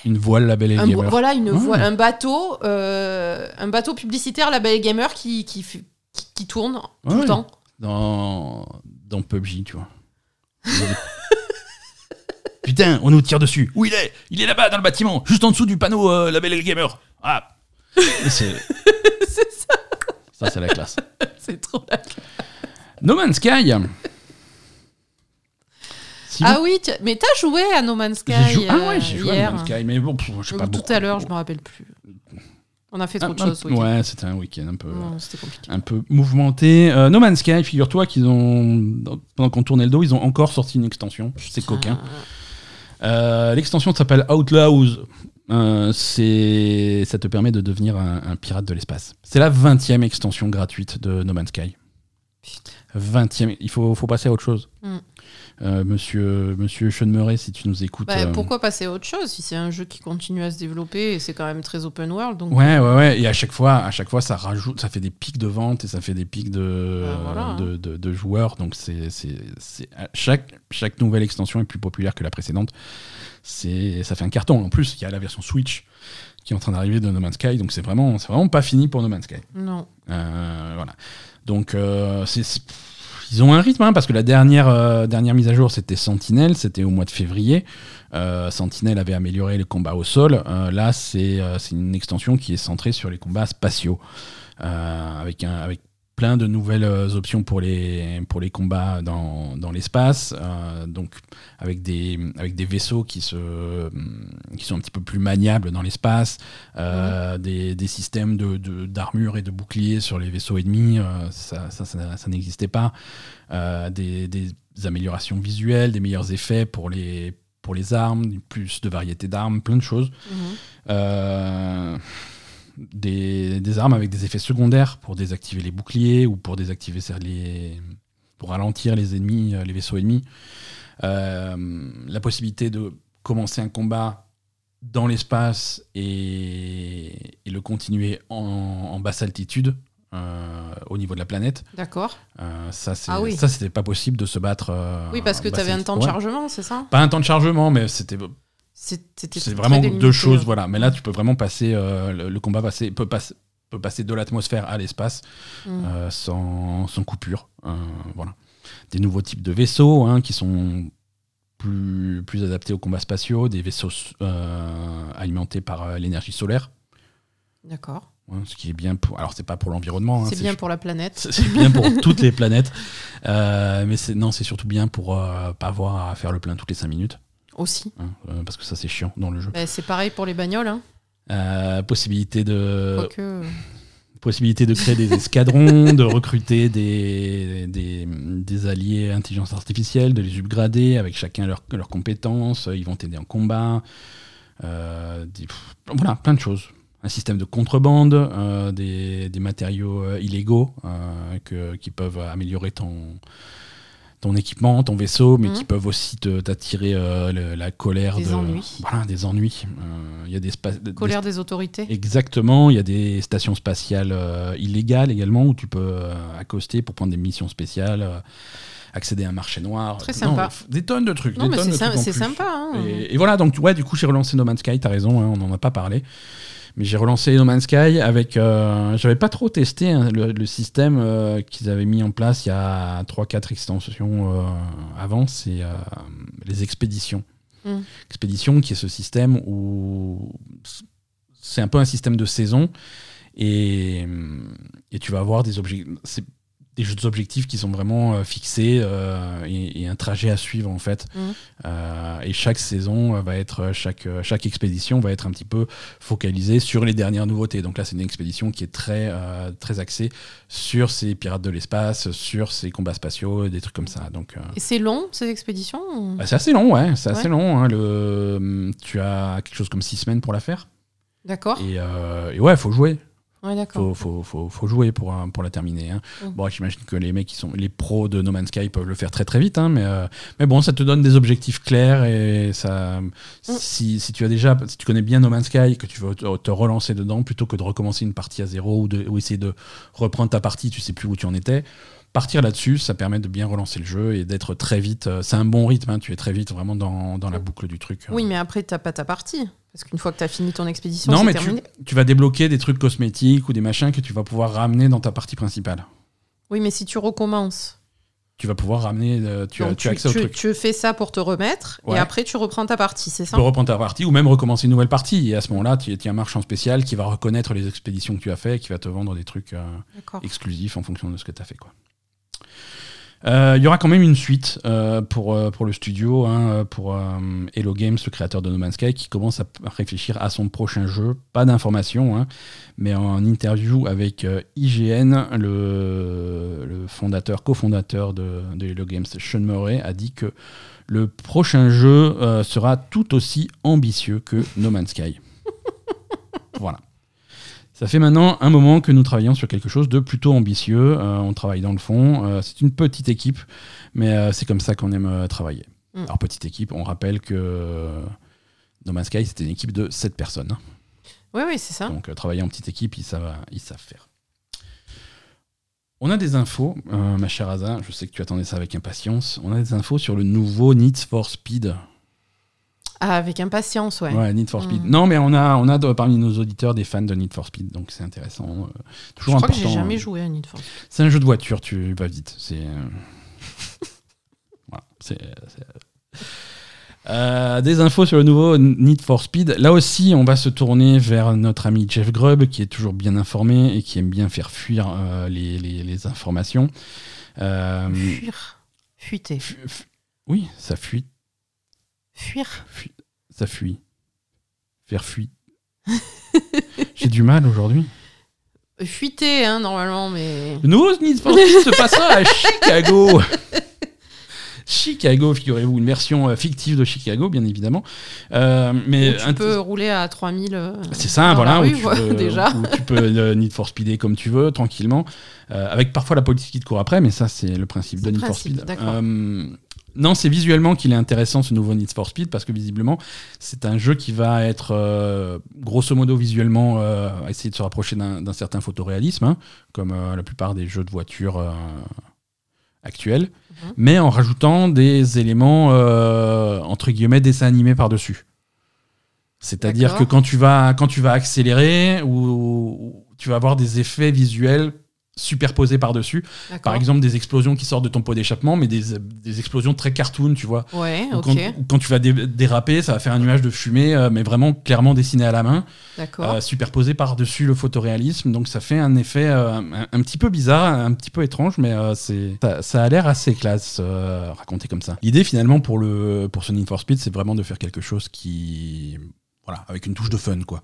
Une voile label et un, gamer. Voilà, une Ouais. voie- un bateau euh, un bateau publicitaire, la Belle et Gamer, qui, qui, qui, qui tourne tout le temps. Dans, dans PUBG, tu vois. Putain, on nous tire dessus. Où il est? Il est là-bas dans le bâtiment, juste en dessous du panneau euh, label et gamer. Ah C'est c'est ça, ça, c'est la classe. c'est trop la No Man's Sky. Si Ah vous- oui, tu- mais t'as joué à No Man's Sky joué, ah ouais, euh, j'ai joué à. No Man's Sky, mais bon, pff, je sais pas tout beaucoup. à l'heure, je me rappelle plus. On a fait trop de Ah, choses. ah. Ouais, c'était un week-end un peu, Non, un peu mouvementé. Euh, no Man's Sky, figure-toi qu'ils ont, pendant qu'on tournait le dos, ils ont encore sorti une extension. C'est coquin. Ah, Euh, L'extension s'appelle Outlaws. Euh, c'est, ça te permet de devenir un, un pirate de l'espace. C'est la 20e extension gratuite de No Man's Sky. Putain. 20e. Il faut, faut passer à autre chose. Mm. Euh, monsieur, monsieur Sean Murray, si tu nous écoutes. Bah, euh, Pourquoi passer à autre chose si c'est un jeu qui continue à se développer et c'est quand même très open world donc Ouais, ouais, ouais. Et à chaque fois, à chaque fois, ça rajoute, ça fait des pics de vente et ça fait des pics de, Bah, voilà. de, de- de joueurs. Donc c'est, c'est, c'est- à chaque, chaque nouvelle extension est plus populaire que la précédente. C'est, ça fait un carton. En plus, il y a la version Switch qui est en train d'arriver de No Man's Sky. Donc c'est vraiment, c'est vraiment pas fini pour No Man's Sky. Non. Euh, voilà. Donc euh, c'est, ils ont un rythme hein, parce que la dernière, euh, dernière mise à jour c'était Sentinel, c'était au mois de février. Euh, Sentinel avait amélioré les combats au sol. Euh, là c'est, euh, c'est une extension qui est centrée sur les combats spatiaux euh, avec, un, avec plein de nouvelles euh, options pour les, pour les combats dans, dans l'espace. Euh, donc avec des, avec des vaisseaux qui, se, qui sont un petit peu plus maniables dans l'espace, euh, des, des systèmes de, de- d'armure et de boucliers sur les vaisseaux ennemis, euh, ça, ça, ça- ça n'existait pas. Des, des améliorations visuelles, des meilleurs effets pour les, pour les armes, plus de variété d'armes, plein de choses. Mhm. Des, des armes avec des effets secondaires pour désactiver les boucliers ou pour désactiver les, pour ralentir les ennemis, euh, les vaisseaux ennemis. Euh, la possibilité de commencer un combat dans l'espace et, et le continuer en, en basse altitude euh, au niveau de la planète. D'accord. Euh, ça, c'est, Ah oui. ça, c'était pas possible de se battre. Oui, parce que tu avais un temps de chargement, c'est ça? Pas un temps de chargement, mais c'était C'est- vraiment deux choses, hein. voilà. Mais là, tu peux vraiment passer euh, le, le combat passer, peut, passer, peut passer de l'atmosphère à l'espace Mhm. euh, sans, sans coupure. Euh, voilà. Des nouveaux types de vaisseaux hein, qui sont plus, plus adaptés aux combats spatiaux, des vaisseaux alimentés par l'énergie solaire, D'accord. hein, ce qui est bien pour. Alors, c'est pas pour l'environnement. hein, c'est bien pour la planète. c'est bien pour toutes les planètes, mais non, c'est surtout bien pour pas avoir à faire le plein toutes les 5 minutes, Aussi. hein, euh, parce que ça c'est chiant dans le jeu. Bah, c'est pareil pour les bagnoles. Hein. Euh, possibilité de Quoique. possibilité de créer des escadrons, de recruter des, des, des alliés intelligence artificielle, de les upgrader avec chacun leurs leurs compétences, ils vont t'aider en combat, euh, des- pff, voilà, plein de choses. Un système de contrebande, euh, des, des matériaux euh, illégaux euh, que- qui peuvent améliorer ton, ton équipement, ton vaisseau, mais qui peuvent aussi t'attirer euh, la colère Des de ennuis. voilà des ennuis. Euh, Il y a des, Colère des autorités. Exactement, il y a des stations spatiales euh, illégales également où tu peux accoster pour prendre des missions spéciales, accéder à un marché noir. Très sympa. des tonnes de trucs. Non, des mais c'est sympa. hein. Et, et voilà, donc ouais, du coup j'ai relancé No Man's Sky, t'as raison, hein, on n'en a pas parlé. Mais j'ai relancé No Man's Sky avec. euh, J'avais pas trop testé hein, le, le système euh, qu'ils avaient mis en place il y a 3-4 extensions euh, avant, c'est euh, les expéditions. Mm. Expédition qui est ce système où c'est un peu un système de saison et, et tu vas avoir des objets. Des jeux d'objectifs qui sont vraiment euh, fixés euh, et, et un trajet à suivre en fait. Mhm. Euh, et chaque saison va être, chaque, chaque expédition va être un petit peu focalisée sur les dernières nouveautés. Donc là, c'est une expédition qui est très, très axée sur ces pirates de l'espace, sur ces combats spatiaux, des trucs comme ça. Donc Et c'est long, ces expéditions ou- bah, c'est assez long, ouais, c'est assez long. hein. Le, tu as quelque chose comme six semaines pour la faire. D'accord. Et, et ouais, faut jouer. Ouais. Faut, faut, faut, faut jouer pour, euh, pour la terminer. hein. Mm. Bon, j'imagine que les mecs qui sont les pros de No Man's Sky peuvent le faire très très vite, hein, mais, euh, mais bon, ça te donne des objectifs clairs et ça. Mm. Si, si tu as déjà, si tu connais bien No Man's Sky, que tu veux te, te relancer dedans, plutôt que de recommencer une partie à zéro ou, de, ou essayer de reprendre ta partie, tu sais plus où tu en étais. Partir là-dessus, ça permet de bien relancer le jeu et d'être très vite. euh, C'est un bon rythme, hein, tu es très vite vraiment dans, dans la boucle du truc. Oui, mais après, t'as pas ta partie. Parce qu'une fois que t'as fini ton expédition, Non, mais tu, tu vas débloquer des trucs cosmétiques ou des machins que tu vas pouvoir ramener dans ta partie principale. Oui, mais si tu recommences, Tu vas pouvoir ramener, euh, tu, as, tu as accès au tu- truc. tu fais ça pour te remettre, Ouais. et après tu reprends ta partie, c'est Tu ça peux reprendre ta partie ou même recommencer une nouvelle partie. Et à ce moment-là, tu tu as un marchand spécial qui va reconnaître les expéditions que tu as fait et qui va te vendre des trucs euh, exclusifs en fonction de ce que tu as fait. quoi. Euh, Il y aura quand même une suite euh, pour, euh, pour le studio, hein, pour Hello Games, le créateur de No Man's Sky, qui commence à réfléchir à son prochain jeu. Pas d'informations, hein, mais en interview avec IGN, le, le fondateur, cofondateur de, de Hello Games, Sean Murray, a dit que le prochain jeu sera tout aussi ambitieux que No Man's Sky. voilà. Ça fait maintenant un moment que nous travaillons sur quelque chose de plutôt ambitieux. Euh, on travaille dans le fond. Euh, c'est une petite équipe, mais euh, c'est comme ça qu'on aime travailler. Mm. Alors, petite équipe, on rappelle que No Man's Sky, c'était une équipe de 7 personnes. Oui, oui, c'est ça. Donc, travailler en petite équipe, ils savent, ils savent faire. On a des infos, ma chère Asa, je sais que tu attendais ça avec impatience. On a des infos sur le nouveau Need for Speed. Ah, avec impatience, ouais. Ouais, Need for Speed. Mm. Non, mais on a, on a de- parmi nos auditeurs des fans de Need for Speed, donc c'est intéressant. euh, Je toujours crois que important. j'ai jamais euh, joué à Need for Speed. C'est un jeu de voiture, tu vas vite. C'est. euh, voilà. c'est- Euh, des infos sur le nouveau Need for Speed. Là aussi, on va se tourner vers notre ami Jeff Grubb, qui est toujours bien informé et qui aime bien faire fuir euh, les, les- les informations. Euh, Fuir. Fuiter. fu- fu- oui, ça fuit, Fuir. Ça fuit. Faire fuir. J'ai du mal aujourd'hui. Fuiter, hein, normalement, mais. Le nouveau Need for Speed se passera à Chicago. Chicago, figurez-vous, une version euh, fictive de Chicago, bien évidemment. Euh, mais Où tu un- peux rouler à 3000. euh, c'est ça, dans voilà, la où, tu peux, déjà. où tu peux euh, Need for Speeder comme tu veux, tranquillement, euh, avec parfois la politique qui te court après, mais ça, c'est le principe de Need for Speed. Non, c'est visuellement qu'il est intéressant ce nouveau Need for Speed parce que visiblement, c'est un jeu qui va être euh, grosso modo visuellement euh, essayer de se rapprocher d'un certain photoréalisme, hein, comme euh, la plupart des jeux de voiture euh, actuels, Mhm. mais en rajoutant des éléments entre guillemets dessins animés par-dessus. C'est-à-dire que quand tu vas quand tu vas accélérer ou, ou tu vas avoir des effets visuels superposés par-dessus. Par exemple, des explosions qui sortent de ton pot d'échappement, mais des, des explosions très cartoon, tu vois. Ouais, Ou. Quand, tu vas dé- déraper, ça va faire un nuage de fumée, euh, mais vraiment clairement dessiné à la main, euh, superposé par-dessus le photoréalisme. Donc ça fait un effet euh, un, un petit peu bizarre, un petit peu étrange, mais c'est ça, ça a l'air assez classe raconté comme ça. L'idée finalement pour, le, pour ce Need for Speed, c'est vraiment de faire quelque chose qui... Voilà, avec une touche de fun, quoi.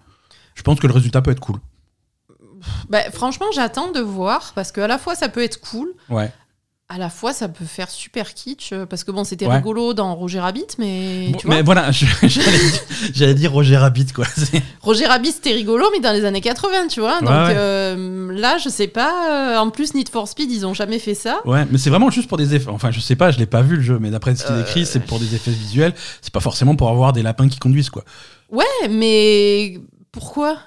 Je pense que le résultat peut être cool. Bah, franchement, j'attends de voir parce qu'à la fois ça peut être cool, Ouais. à la fois ça peut faire super kitsch euh, parce que bon, c'était Ouais. rigolo dans Roger Rabbit, mais Bon, tu mais vois, voilà, je- j'allais dire, Roger Rabbit, quoi. Roger Rabbit c'était rigolo, mais dans les années 80, tu vois. Donc Ouais, euh, là, je sais pas. euh, en plus, Need for Speed, ils ont jamais fait ça. Ouais, mais c'est vraiment juste pour des effets. Enfin, je sais pas, je l'ai pas vu le jeu, mais d'après ce qu'il Euh. écrit, c'est pour des effets visuels. C'est pas forcément pour avoir des lapins qui conduisent, quoi. Ouais, mais pourquoi?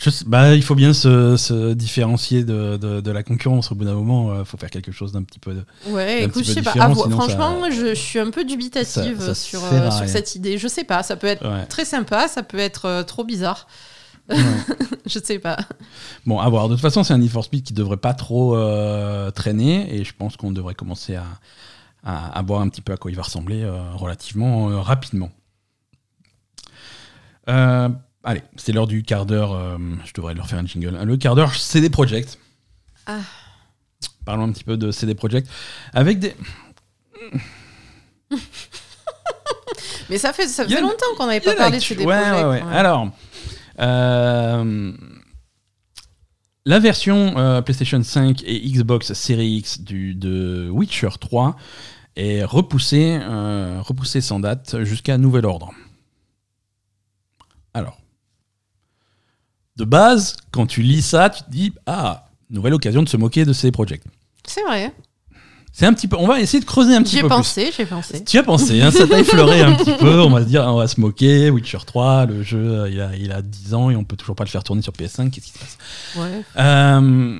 Je sais- bah, il faut bien se, se différencier de, de, de la concurrence. Au bout d'un moment, il faut faire quelque chose d'un petit peu. De... Ouais, écoute, je sais pas. sinon ça- Franchement, je, je suis un peu dubitative Ça- ça sur, euh, sur cette idée. Je sais pas, ça peut être Ouais. très sympa, ça peut être euh, trop bizarre. Ouais. Je sais pas. Bon, à voir. De toute façon, c'est un Need for Speed qui devrait pas trop euh, traîner, et je pense qu'on devrait commencer à, à, à voir un petit peu à quoi il va ressembler euh, relativement euh, rapidement. Euh, allez, c'est l'heure du quart d'heure. euh, je devrais leur faire un jingle. Le quart d'heure CD Projekt. Ah. Parlons un petit peu de CD Projekt. Avec des. Mais ça fait, ça Il y a faisait le- longtemps qu'on n'avait pas parlé de. CD ouais, ouais, ouais. ouais. Alors, euh, la version euh, PlayStation 5 et Xbox Series X du, de Witcher 3 est repoussée, euh, repoussée sans date jusqu'à nouvel ordre. Alors, de base, quand tu lis ça, tu te dis Ah, nouvelle occasion de se moquer de ces projets. C'est vrai. C'est un petit peu. On va essayer de creuser un petit peu plus. pensé, j'ai pensé. Tu as pensé, hein, ça t'a effleuré un petit peu, on va se dire, on va se moquer, Witcher 3, le jeu, euh, il a, il a 10 ans et on peut toujours pas le faire tourner sur PS5, qu'est-ce qui se passe? Ouais. Euh,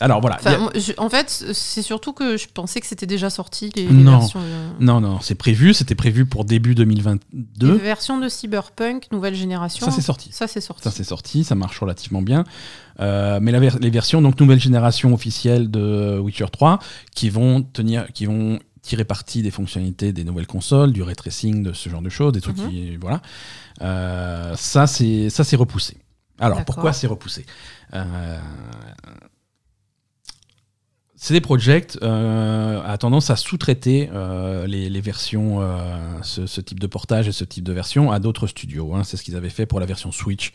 Alors voilà. Enfin, a- je- en fait, c'est surtout que je pensais que c'était déjà sorti les, les Non. versions. euh, Non, non, c'est prévu, c'était prévu pour début 2022. les versions de Cyberpunk nouvelle génération. Ça c'est sorti. Ça c'est sorti. Ça c'est sorti, ça marche relativement bien. Euh, mais la ver- les versions donc nouvelle génération officielle de Witcher 3 qui vont tenir, qui vont tirer parti des fonctionnalités des nouvelles consoles, du ray tracing, de ce genre de choses, des trucs Mhm. qui voilà. Euh, ça c'est ça c'est repoussé. Alors pourquoi c'est repoussé? Euh, CD Projekt euh, a tendance à sous-traiter euh, les, les versions, euh, ce, ce type de portage et ce type de version à d'autres studios. hein. C'est ce qu'ils avaient fait pour la version Switch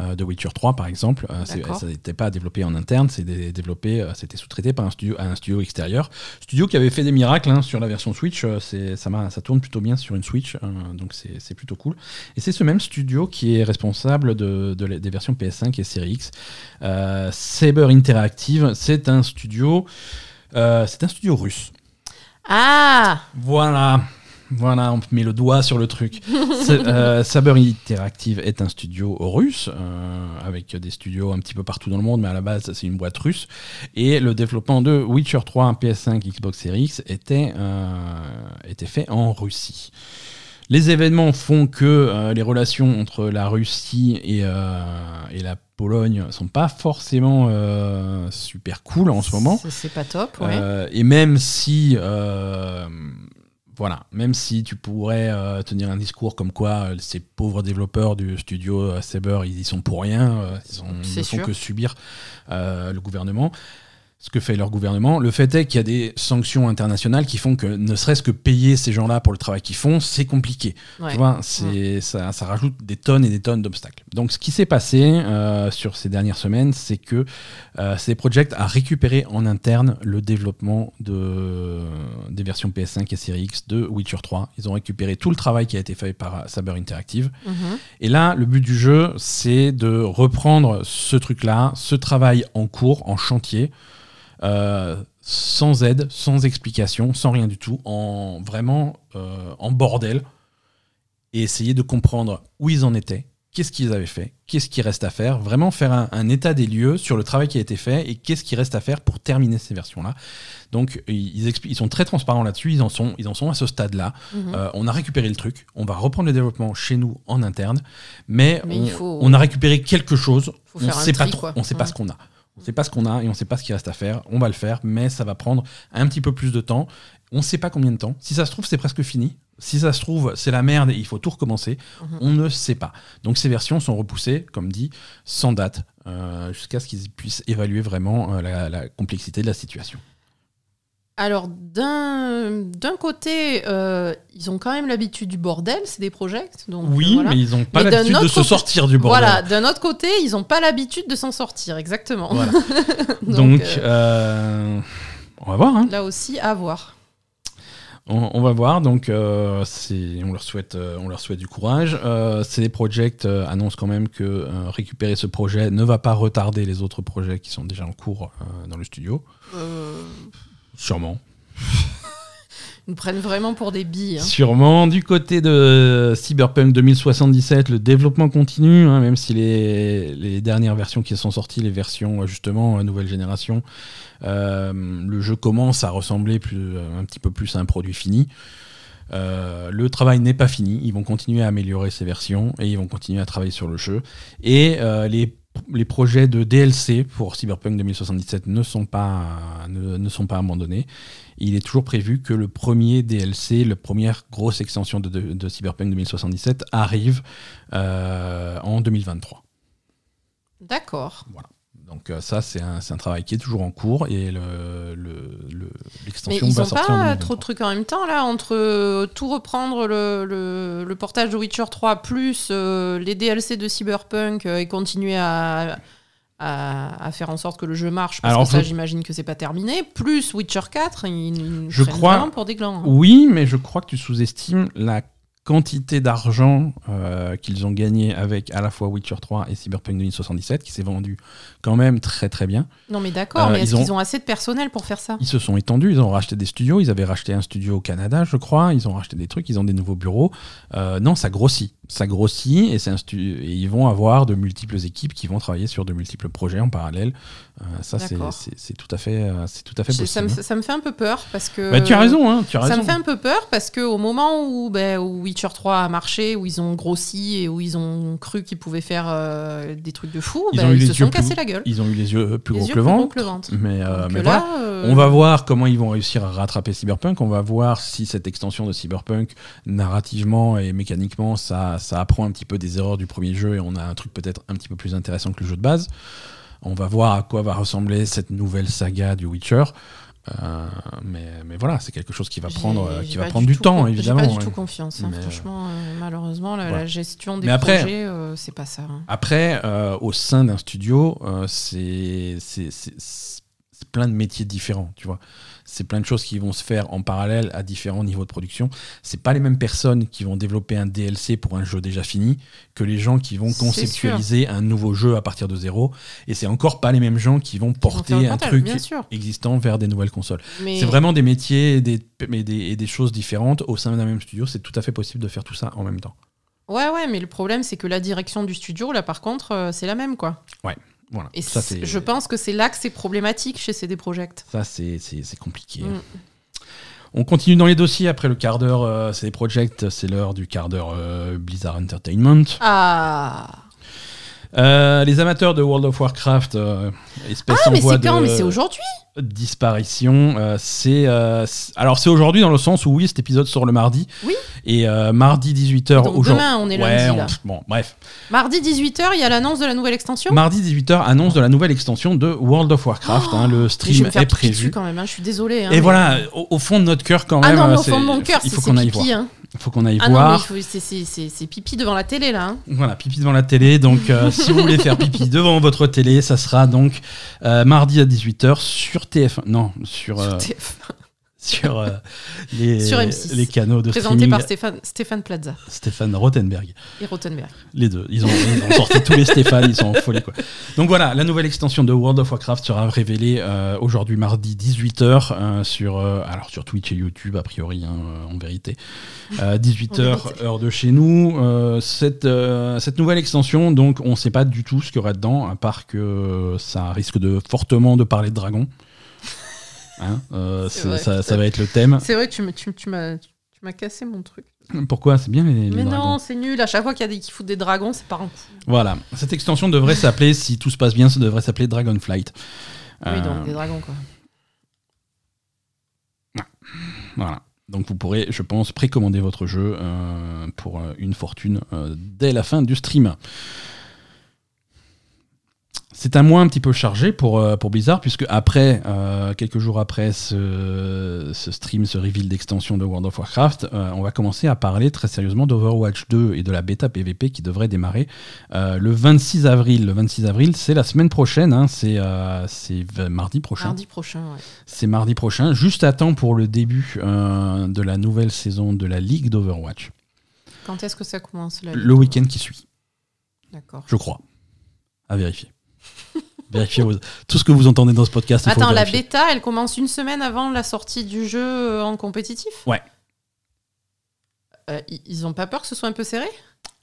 euh, de Witcher 3, par exemple. Ça n'était pas développé en interne, dé- développé, c'était sous-traité par un studio, à un studio extérieur. Studio qui avait fait des miracles hein, sur la version Switch. c'est- ça, tourne plutôt bien sur une Switch, donc c'est c'est plutôt cool. Et c'est ce même studio qui est responsable de, de la- des versions PS5 et Series X. Saber Interactive, c'est un studio, euh, c'est un studio russe. Ah Voilà, voilà, on met le doigt sur le truc. Euh, Saber Interactive est un studio russe, euh, avec des studios un petit peu partout dans le monde, mais à la base, c'est une boîte russe. Et le développement de Witcher 3, PS5, Xbox Series X était, était fait en Russie. Les événements font que euh, les relations entre la Russie et, euh, et la Pologne sont pas forcément euh, super cool en ce moment. C'est- pas top, ouais. Et même si, voilà, même si tu pourrais euh, tenir un discours comme quoi euh, ces pauvres développeurs du studio euh, Saber, ils y sont pour rien, ils ont- ne font que subir le gouvernement. Ce que fait leur gouvernement. Le fait est qu'il y a des sanctions internationales qui font que ne serait-ce que payer ces gens-là pour le travail qu'ils font, c'est compliqué. Ouais. Tu vois, c'est, ça, ça rajoute des tonnes et des tonnes d'obstacles. Donc, ce qui s'est passé euh, sur ces dernières semaines, c'est que euh, CD Projekt a récupéré en interne le développement de, des versions PS5 et Series X de Witcher 3. Ils ont récupéré tout le travail qui a été fait par Saber Interactive. Mhm. Et là, le but du jeu, c'est de reprendre ce truc-là, ce travail en cours, en chantier, euh, sans aide, sans explication, sans rien du tout, en vraiment euh, en bordel, et essayer de comprendre où ils en étaient, qu'est-ce qu'ils avaient fait, qu'est-ce qui reste à faire, vraiment faire un, un état des lieux sur le travail qui a été fait et qu'est-ce qui reste à faire pour terminer ces versions-là. Donc ils, ils sont très transparents là-dessus, ils en sont, ils en sont à ce stade-là. Mhm. Euh, on a récupéré le truc, on va reprendre le développement chez nous en interne, mais, Mais on, il faut- on a récupéré quelque chose, Faut on un sait pas trop, on sait pas Ouais. ce qu'on a. On sait pas ce qu'on a et on sait pas ce qu'il reste à faire. On va le faire, mais ça va prendre un petit peu plus de temps. On sait pas combien de temps. Si ça se trouve, c'est presque fini. Si ça se trouve, c'est la merde et il faut tout recommencer. Mhm. On ne sait pas. Donc ces versions sont repoussées, comme dit, sans date, euh, jusqu'à ce qu'ils puissent évaluer vraiment euh, la, la complexité de la situation. Alors, d'un côté, euh, ils ont quand même l'habitude du bordel, c'est des projets. Donc, Oui, voilà. mais ils n'ont pas l'habitude de se sortir du bordel. Voilà, d'un autre côté, ils n'ont pas l'habitude de s'en sortir, exactement. Voilà. Donc, Donc, euh, euh, on va voir. Hein. là aussi, à voir. On, on va voir. Donc, euh, on leur souhaite, euh, on leur souhaite du courage. Euh, CD Projekt annonce quand même que récupérer ce projet ne va pas retarder les autres projets qui sont déjà en cours dans le studio. Sûrement. ils nous prennent vraiment pour des billes. hein. Sûrement. Du côté de Cyberpunk 2077, le développement continue, hein, même si les, les dernières versions qui sont sorties, les versions euh, justement euh, nouvelle génération, euh, le jeu commence à ressembler plus, un petit peu plus à un produit fini. Euh, le travail n'est pas fini, ils vont continuer à améliorer ces versions et ils vont continuer à travailler sur le jeu. Et euh, les, les projets de DLC pour Cyberpunk 2077 ne sont pas, ne, ne sont pas abandonnés. Il est toujours prévu que le premier DLC, la première grosse extension de, de- de Cyberpunk 2077 arrive euh, en 2023. D'accord. Donc euh, ça, c'est un, un travail qui est toujours en cours et le- le- le- Mais l'extension ils va sortir en pas 2023. trop de trucs en même temps là entre euh, tout reprendre le, portage de Witcher 3 plus euh, les DLC de Cyberpunk et continuer à, à, à faire en sorte que le jeu marche parce Alors, que ça j'imagine que c'est pas terminé plus Witcher 4 ils, ils Je crois- vraiment pour des glands. hein. Oui, mais je crois que tu sous-estimes la quantité d'argent euh, qu'ils ont gagné avec à la fois Witcher 3 et Cyberpunk 2077, qui s'est vendu quand même très très bien. Non mais d'accord, Euh, mais est-ce ils ont- qu'ils ont assez de personnel pour faire ça? Ils se sont étendus, ils ont racheté des studios, ils avaient racheté un studio au Canada, je crois, ils ont racheté des trucs, ils ont des nouveaux bureaux. Euh, non, ça grossit, ça grossit un et ils vont avoir de multiples équipes qui vont travailler sur de multiples projets en parallèle. Euh, ça, c'est tout à fait, euh, c'est tout à fait Je- ça, me, possible. ça me fait un peu peur parce que Bah, tu as raison, hein, tu as Ça raison. me fait un peu peur parce que au moment où, ben, où Witcher 3 a marché, où ils ont grossi et où ils ont cru qu'ils pouvaient faire euh, des trucs de fou, Ils ben, ils se sont cassés la gueule. Ils ont eu les yeux plus Les gros yeux que le gros ventre. que le ventre. Mais, euh, Donc mais là, voilà. euh, On va voir comment ils vont réussir à rattraper Cyberpunk. On va voir si cette extension de Cyberpunk, narrativement et mécaniquement, ça, ça apprend un petit peu des erreurs du premier jeu et on a un truc peut-être un petit peu plus intéressant que le jeu de base. On va voir à quoi va ressembler cette nouvelle saga du Witcher. Euh, mais, mais voilà, c'est quelque chose qui va prendre, euh, qui va prendre du temps, évidemment. J'ai pas du ouais. tout confiance. hein. Mais, Franchement, euh, malheureusement, la, voilà. la gestion des Mais après- projets, c'est pas ça. hein. Après, au sein d'un studio, c'est c'est- c'est- c'est plein de métiers différents, tu vois. C'est plein de choses qui vont se faire en parallèle à différents niveaux de production. C'est pas les mêmes personnes qui vont développer un DLC pour un jeu déjà fini que les gens qui vont conceptualiser un nouveau jeu à partir de zéro. Et c'est encore pas les mêmes gens qui vont porter un truc existant vers des nouvelles consoles. Mais C'est vraiment des métiers et des, mais des, et des choses différentes au sein d'un même studio. C'est tout à fait possible de faire tout ça en même temps. ouais, ouais, mais le problème, c'est que la direction du studio, là, par contre, euh, c'est la même, quoi. Voilà. Et ça, c'est- c'est je pense que c'est là que c'est problématique chez CD Projekt. ça, c'est- c'est c'est compliqué. Mm. On continue dans les dossiers après le quart d'heure euh, CD Projekt, c'est l'heure du quart d'heure euh, Blizzard Entertainment. Ah Euh, les amateurs de World of Warcraft, euh, espèce Ah, en mais voie c'est quand? De Mais c'est aujourd'hui? disparition, euh, c'est euh, alors c'est aujourd'hui dans le sens où oui, cet épisode sort le mardi. Oui. Et mardi 18h Donc aujourd'hui. demain, on est Ouais, lundi, on- là. bon, bref. Mardi 18h, il y a l'annonce de la nouvelle extension? Mardi 18h, annonce de la nouvelle extension de World of Warcraft. hein, le stream est prévu. quand même, hein, je suis désolée. hein, Et mais- voilà, au, au fond de notre cœur quand Ah même. non, mais euh, au fond de mon cœur, il faut qu'on aille pipi. voir. Il faut qu'on aille Ah voir. c'est- pipi devant la télé, là. hein. Voilà, pipi devant la télé. Donc, euh, si vous voulez faire pipi devant votre télé, ça sera donc euh, mardi à 18h sur TF1. Non, sur, euh, Sur TF1. Sur, euh, les, Sur M6. les canaux de Présenté streaming. par Stéphane, Stéphane Plaza Stéphane Rothenberg. et Rothenberg. Les deux. Ils ont, ils ont sorti tous les Stéphane, ils sont en folie. Quoi. Donc voilà, la nouvelle extension de World of Warcraft sera révélée euh, aujourd'hui, mardi 18h, euh, sur, alors sur Twitch et YouTube, a priori, hein, en vérité. Euh, 18h, vérité. heure de chez nous. Cette, cette nouvelle extension, donc, on ne sait pas du tout ce qu'il y aura dedans, à part que ça risque de fortement de parler de dragons. Hein, euh, vrai, ça, va être le thème. C'est vrai, tu me- tu, tu m'as cassé mon truc. Pourquoi? C'est bien les, les mais dragons. non, c'est nul. À chaque fois qu'il y a des qui foutent des dragons, c'est pas un coup. Voilà, cette extension devrait s'appeler, si tout se passe bien, ça devrait s'appeler Dragonflight. Oui, Euh, donc des dragons, quoi. Voilà. Donc vous pourrez, je pense, précommander votre jeu euh, pour euh, une fortune euh, dès la fin du stream. C'est un mois un petit peu chargé pour, euh, pour Blizzard, puisque après, euh, quelques jours après ce, ce stream, ce reveal d'extension de World of Warcraft, euh, on va commencer à parler très sérieusement d'Overwatch 2 et de la bêta PvP qui devrait démarrer le 26 avril. Le 26 avril, c'est la semaine prochaine, hein, c'est mardi prochain. Mardi prochain, ouais. C'est mardi prochain, juste à temps pour le début de la nouvelle saison de la Ligue d'Overwatch. Quand est-ce que ça commence là Le week-end qui suit, D'accord. je crois. À vérifier. Vérifiez vos- tout ce que vous entendez dans ce podcast. Attends, la bêta, elle commence une semaine avant la sortie du jeu euh, en compétitif Ouais. Euh, ils ont pas peur que ce soit un peu serré?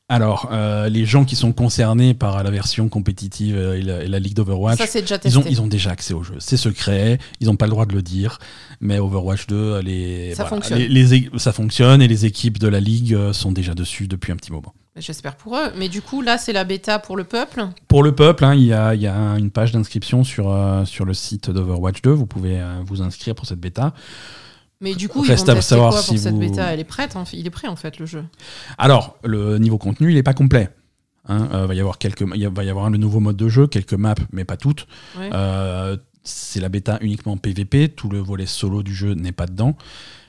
Alors, euh, les gens qui sont concernés par la version compétitive et la, et la Ligue d'Overwatch, ils ont, ils ont déjà accès au jeu. C'est secret, ils n'ont pas le droit de le dire, mais Overwatch 2, les, Ça voilà, fonctionne. les- les é- ça fonctionne et les équipes de la Ligue sont déjà dessus depuis un petit moment. J'espère pour eux. Mais du coup, là, c'est la bêta pour le peuple. Pour le peuple, hein, il y, a, il y a une page d'inscription sur, euh, sur le site d'Overwatch 2. Vous pouvez euh, vous inscrire pour cette bêta. Mais du coup, Reste ils à vont tester savoir quoi pour si cette vous- bêta? Elle est prête, fait. il est prêt en fait le jeu. Alors, le niveau contenu, il n'est pas complet. Hein, euh, va y avoir quelques, il va y avoir le nouveau mode de jeu, quelques maps, mais pas toutes. Ouais. Euh, c'est la bêta uniquement PVP, tout le volet solo du jeu n'est pas dedans.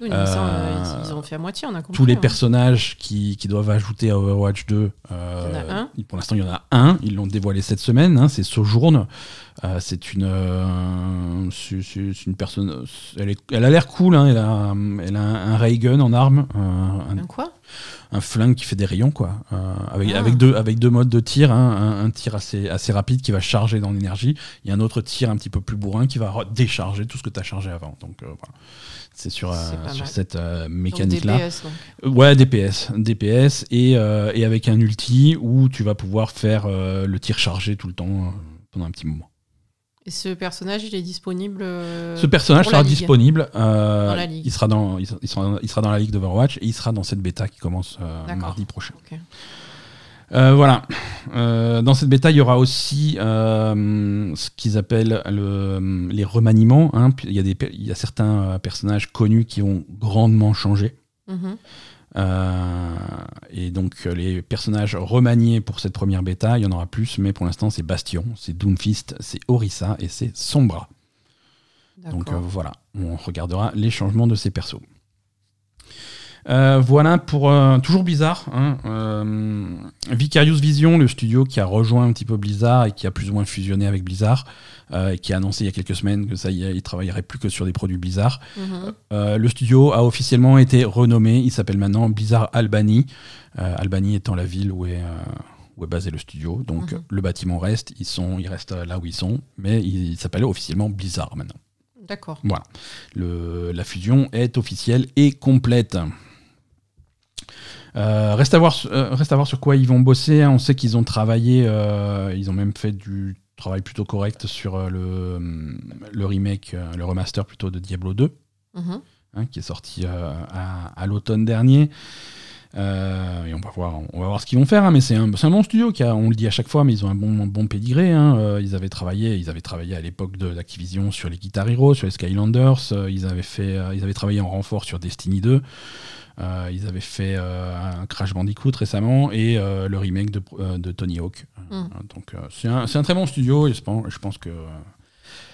Oui, non, mais ça, Euh, ils- ils ont fait à moitié, on a compris. Tous les hein. personnages qui, qui doivent ajouter à Overwatch 2, euh, Il y en a un. pour l'instant il y en a un, ils l'ont dévoilé cette semaine, hein, c'est Sojourn. Euh, c'est une, euh, c'est- une personne, elle, est- elle a l'air cool, hein, elle, a, elle a un, un ray gun en arme, un, Un quoi? Un flingue qui fait des rayons, quoi, euh, avec, Ah. avec, deux, avec deux modes de tir, hein, un, un tir assez, assez rapide qui va charger dans l'énergie, et un autre tir un petit peu plus bourrin qui va décharger tout ce que tu as chargé avant. Donc euh, voilà. C'est sur, euh, sur cette mécanique-là. DPS, donc. Ouais, DPS. DPS et, et avec un ulti où tu vas pouvoir faire le tir chargé tout le temps pendant un petit moment. Et ce personnage, il est disponible. euh, Ce personnage sera ligue. disponible. euh, Dans la ligue. Il sera dans, il sera, il dans la ligue d'Overwatch et il sera dans cette bêta qui commence euh, mardi prochain. Euh, voilà. Dans cette bêta, il y aura aussi ce qu'ils appellent le- les remaniements. hein. Il y, a des, il y a certains personnages connus qui ont grandement changé. Mhm. Euh, et donc euh, les personnages remaniés pour cette première bêta, il y en aura plus, mais pour l'instant c'est Bastion, c'est Doomfist, c'est Orisa et c'est Sombra. Donc euh, voilà, on regardera les changements de ces persos. Euh, voilà pour euh, toujours Blizzard. hein, euh, Vicarious Vision, le studio qui a rejoint un petit peu Blizzard et qui a plus ou moins fusionné avec Blizzard, euh, et qui a annoncé il y a quelques semaines que ça y est, il travaillerait plus que sur des produits Blizzard. Mhm. Le studio a officiellement été renommé. Il s'appelle maintenant Blizzard Albany. Albany étant la ville où est, où est basé le studio. Donc Mhm. le bâtiment reste. Ils, sont, ils restent là où ils sont. Mais il, il s'appelle officiellement Blizzard maintenant. D'accord. Voilà. Le- la fusion est officielle et complète. Euh, reste, à voir, euh, reste à voir sur quoi ils vont bosser. hein. On sait qu'ils ont travaillé, euh, ils ont même fait du travail plutôt correct sur euh, le, le remake, le remaster plutôt de Diablo 2 Mhm. hein, qui est sorti à, à l'automne dernier. Euh, et on va voir, on va voir ce qu'ils vont faire, hein, mais c'est un, bon studio qui a, on le dit à chaque fois, mais ils ont un bon, bon pédigré. hein. Euh, ils avaient travaillé, ils avaient travaillé à l'époque de l'Activision sur les Guitar Hero, sur les Skylanders. Euh, ils avaient fait, ils avaient travaillé en renfort sur Destiny 2. Euh, ils avaient fait euh, un Crash Bandicoot récemment et euh, le remake de, de Tony Hawk. Mm. Donc c'est un, un très bon studio et je pense, je pense que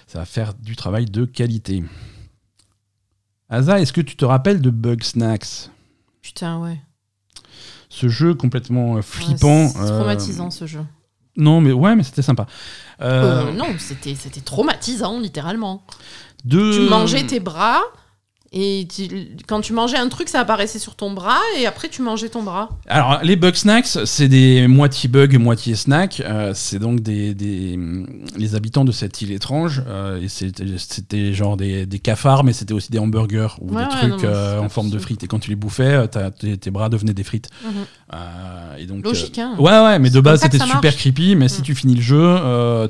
ça va faire du travail de qualité. Asa, est-ce que tu te rappelles de Bug Snacks? Putain, ouais. Ce jeu complètement Ouais, flippant. c'est euh, traumatisant ce jeu. Non, mais ouais, mais c'était sympa. Euh, Euh, non, c'était c'était traumatisant, littéralement. de- Tu mangeais tes bras, et tu- quand tu mangeais un truc, ça apparaissait sur ton bras, et après tu mangeais ton bras. Alors, les bug snacks, c'est des moitié bugs, moitié snack. Euh, c'est donc des, des- les habitants de cette île étrange. euh, et c'était genre des, des cafards, mais c'était aussi des hamburgers ou Ouais, des ouais, trucs non, euh, en forme de frites. Et quand tu les bouffais, tes, tes bras devenaient des frites. Mhm. Et donc, Logique, hein. Ouais, ouais, mais de base c'était super creepy. Mais si Mm. tu finis le jeu,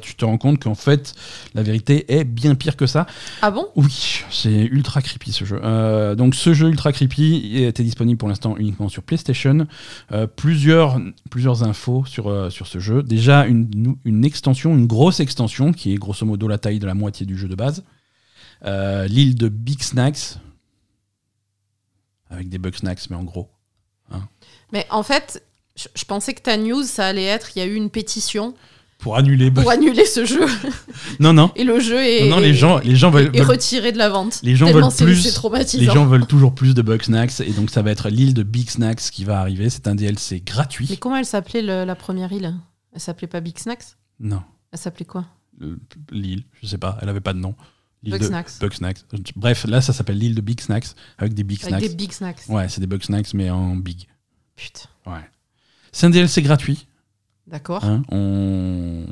tu te rends compte qu'en fait, la vérité est bien pire que ça. Ah bon? Oui, c'est ultra creepy ce jeu. Euh, donc ce jeu ultra creepy était disponible pour l'instant uniquement sur PlayStation. Euh, plusieurs, infos sur, euh, sur ce jeu. Déjà une, extension, une grosse extension qui est grosso modo la taille de la moitié du jeu de base. L'île de Big Snacks. Avec des bug snacks, mais en gros. Mais en fait, je pensais que ta news, ça allait être il y a eu une pétition Pour annuler. pour annuler ce jeu. Non, non. Et le jeu est, Non, non, les gens, les gens veulent, veulent- retiré de la vente. Les gens Tellement veulent plus- C'est les traumatisant. gens veulent toujours plus de Bug Snacks et donc ça va être l'île de Big Snacks qui va arriver. C'est un DLC gratuit. Mais comment elle s'appelait la première île? Elle s'appelait pas Big Snacks? Non, Elle s'appelait quoi? Le- l'île, je sais pas, elle avait pas de nom. L'île Bug de Snacks. Bug Snacks. Bref, là ça s'appelle l'île de Big Snacks avec des Big Avec Snacks. des Big Snacks. Ouais, c'est des Bug Snacks mais en big. Putain. Ouais. C'est un DLC gratuit. D'accord. hein. On,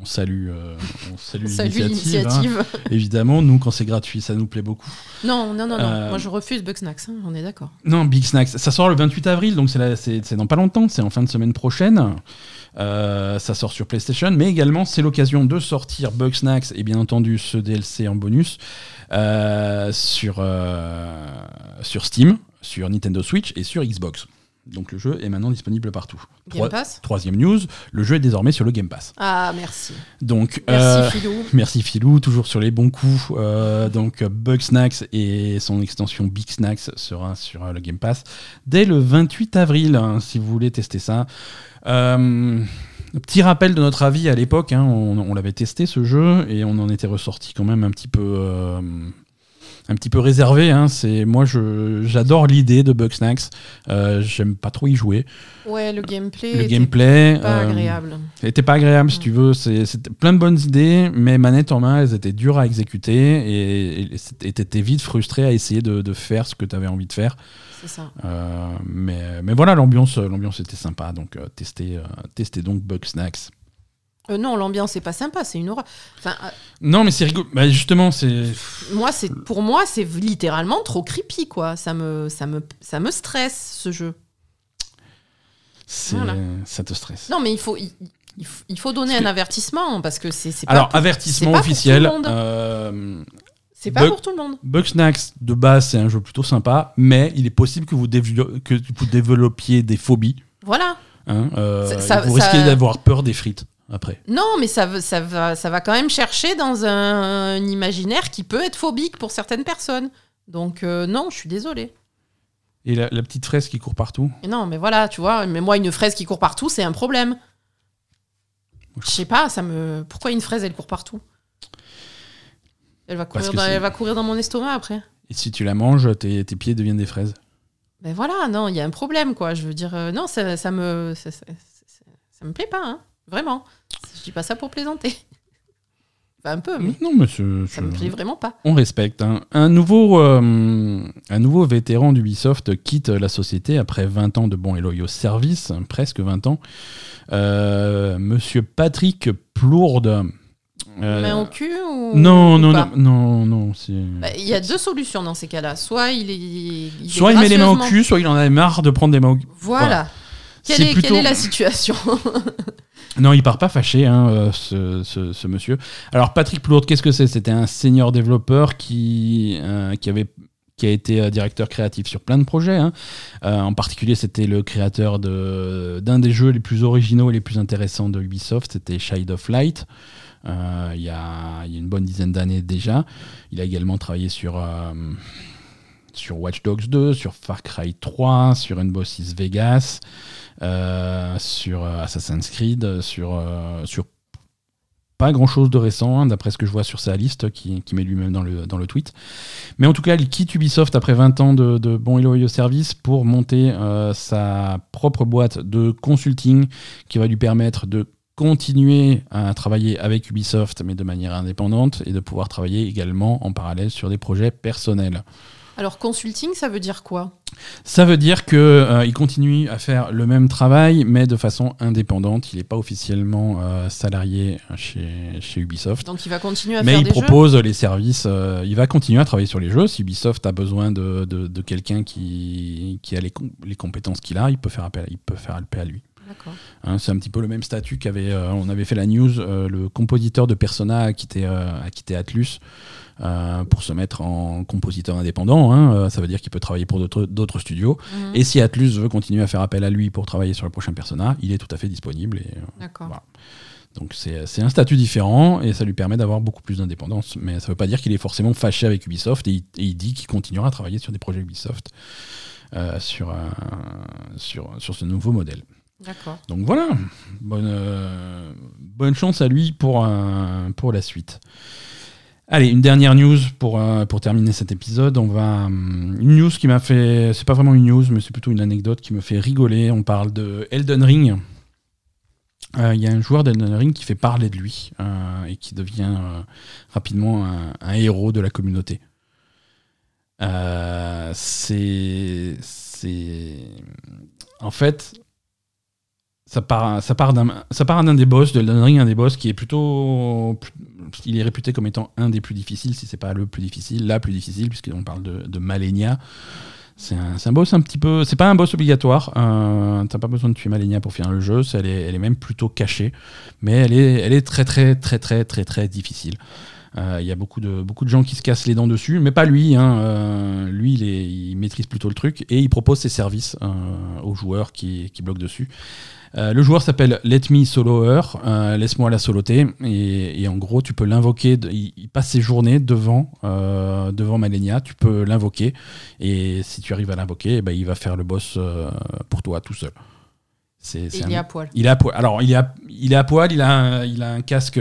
on salue, euh, on salue l'initiative. hein. Évidemment, nous quand c'est gratuit, ça nous plaît beaucoup. Non, non, non, non. Euh, Moi, je refuse Bug Snacks. hein, on est d'accord. Non, Big Snacks. Ça sort le 28 avril, donc c'est dans pas longtemps, c'est en fin de semaine prochaine. Euh, ça sort sur PlayStation, mais également c'est l'occasion de sortir Bug Snacks et bien entendu ce DLC en bonus sur, sur Steam, sur Nintendo Switch et sur Xbox. Donc le jeu est maintenant disponible partout. Game Trois- Pass troisième news, le jeu est désormais sur le Game Pass. Ah, merci. Donc Merci, euh, Philou. Merci Philou, toujours sur les bons coups. Euh, donc euh, Bug Snacks et son extension Big Snacks sera sur euh, le Game Pass dès le 28 avril, hein, si vous voulez tester ça. Euh, petit rappel de notre avis à l'époque, hein, on, on l'avait testé ce jeu et on en était ressorti quand même un petit peu, euh, un petit peu réservé. Hein. C'est moi, je- j'adore l'idée de Bugsnax. Euh, J'aime pas trop y jouer. Ouais, le gameplay. Le était gameplay Pas euh, agréable. était pas agréable si tu veux. C'était plein de bonnes idées, mais manette en main, elles étaient dures à exécuter et- t'étais vite frustré à essayer de, de faire ce que tu avais envie de faire. C'est ça. Euh, mais, mais voilà, l'ambiance, l'ambiance était sympa, donc euh, testez, testez donc Bugsnax. Euh, non, l'ambiance est pas sympa, c'est une horreur. Enfin, euh, Non, mais c'est rigolo. Bah, justement, c'est. moi, c'est pour moi, c'est littéralement trop creepy, quoi. Ça me, ça me, ça me stresse ce jeu. c'est- Voilà. Ça te stresse. Non, mais il faut, il, il faut- donner un avertissement parce que c'est, c'est Alors, pour- avertissement c'est pas officiel. euh, c'est pas Bug- pour tout le monde. Bugsnax, de base, c'est un jeu plutôt sympa, mais il est possible que vous, dévelop- que vous développiez des phobies. Voilà. hein, euh, Ça- vous ça- risquez d'avoir peur des frites après. Non, mais ça, va, ça va quand même chercher dans un, un imaginaire qui peut être phobique pour certaines personnes. Donc euh, non, je suis désolée. Et la, la petite fraise qui court partout? Et non, mais voilà, tu vois, mais moi, une fraise qui court partout, c'est un problème. Je sais pas, ça me. Pourquoi une fraise, elle court partout? Elle va, courir dans, elle va courir dans mon estomac après. Et si tu la manges, tes, tes pieds deviennent des fraises. Ben voilà, non, il y a un problème, quoi. Je veux dire, euh, non, ça, ça me. Ça, ça- ça- ça me plaît pas, hein. Vraiment. Je dis pas ça pour plaisanter. Enfin, un peu, mais Non, mais ça me c'est- plaît vraiment pas. On respecte. hein. Un, nouveau, euh, un nouveau vétéran d'Ubisoft quitte la société après 20 ans de bons et loyaux services, presque 20 ans. Euh, Monsieur Patrick Plourde. Euh, Main au cul ou. non, ou non, pas non, non, non, c'est- Bah, Il y a deux solutions dans ces cas-là. Soit il est. il est Soit il met les mains au gracieusement- cul, soit il en avait marre de prendre des mains au cul. Voilà. Voilà. Quelle, C'est est, plutôt- quelle est la situation? Non, il part pas fâché, hein, euh, ce, monsieur. Alors, Patrick Plourde, qu'est-ce que c'est? C'était un senior développeur qui, euh, avait, a été euh, directeur créatif sur plein de projets. hein. En particulier, c'était le créateur d'un des jeux les plus originaux et les plus intéressants de Ubisoft, c'était Shade of Light. il y, a, une bonne dizaine d'années déjà. Il a également travaillé sur, sur Watch Dogs 2, sur Far Cry 3, sur Rainbow Six Vegas, sur euh, Assassin's Creed, sur, euh, sur pas grand chose de récent, hein, d'après ce que je vois sur sa liste, qui, qui met lui-même dans le, dans le tweet. Mais en tout cas, il quitte Ubisoft après 20 ans de, de bons et loyaux services pour monter euh, sa propre boîte de consulting qui va lui permettre de continuer à travailler avec Ubisoft, mais de manière indépendante, et de pouvoir travailler également en parallèle sur des projets personnels. Alors, consulting, ça veut dire quoi? Ça veut dire que euh, il continue à faire le même travail, mais de façon indépendante. Il n'est pas officiellement euh, salarié chez, chez Ubisoft. Donc, il va continuer à Mais faire il des propose les services, euh, il va continuer à travailler sur les jeux. Si Ubisoft a besoin de, de- de quelqu'un qui, qui a les, com- les compétences qu'il a, il peut faire appel, il peut faire appel à lui. jeux. D'accord. Hein, c'est un petit peu le même statut qu'avait, euh, on avait fait la news, euh, le compositeur de Persona a quitté, euh, a quitté Atlus euh, pour se mettre en compositeur indépendant. hein. Euh, ça veut dire qu'il peut travailler pour d'autres, studios. Mhm. Et si Atlus veut continuer à faire appel à lui pour travailler sur le prochain Persona, il est tout à fait disponible. Et, euh, voilà. donc c'est, un statut différent et ça lui permet d'avoir beaucoup plus d'indépendance. Mais ça ne veut pas dire qu'il est forcément fâché avec Ubisoft et il, et il dit qu'il continuera à travailler sur des projets Ubisoft euh, sur, un- sur, sur ce nouveau modèle. Donc voilà, bonne, euh, bonne chance à lui pour, euh, pour la suite. Allez, une dernière news pour, euh, pour terminer cet épisode. On va, hum, une news qui m'a fait. C'est pas vraiment une news, mais c'est plutôt une anecdote qui me fait rigoler. On parle de Elden Ring. Euh, Il y a un joueur d'Elden Ring qui fait parler de lui euh, et qui devient rapidement un, un héros de la communauté. C'est. c'est- En fait, ça part, d'un, des boss de Elden Ring, un des boss qui est plutôt, il est réputé comme étant un des plus difficiles, si c'est pas le plus difficile, la plus difficile, puisqu'on parle de, de Malenia. C'est un, un boss un petit peu, c'est pas un boss obligatoire. Euh, T'as pas besoin de tuer Malenia pour finir le jeu. Elle est, elle est même plutôt cachée, mais elle est, elle est très très très très très très difficile. Euh, Il y a beaucoup de, beaucoup de gens qui se cassent les dents dessus, mais pas lui. hein. Euh, lui, il, est- il maîtrise plutôt le truc et il propose ses services euh, aux joueurs qui, qui bloquent dessus. Euh, le joueur s'appelle Let Me Solo Her, euh, laisse-moi la soloter, et, et en gros tu peux l'invoquer, il, il passe ses journées devant, euh, devant Malenia, tu peux l'invoquer, et si tu arrives à l'invoquer, eh ben, il va faire le boss euh, pour toi tout seul. Il un- est à poil. il est à poil. Alors, il est à, il est à poil, il a un, il a un casque,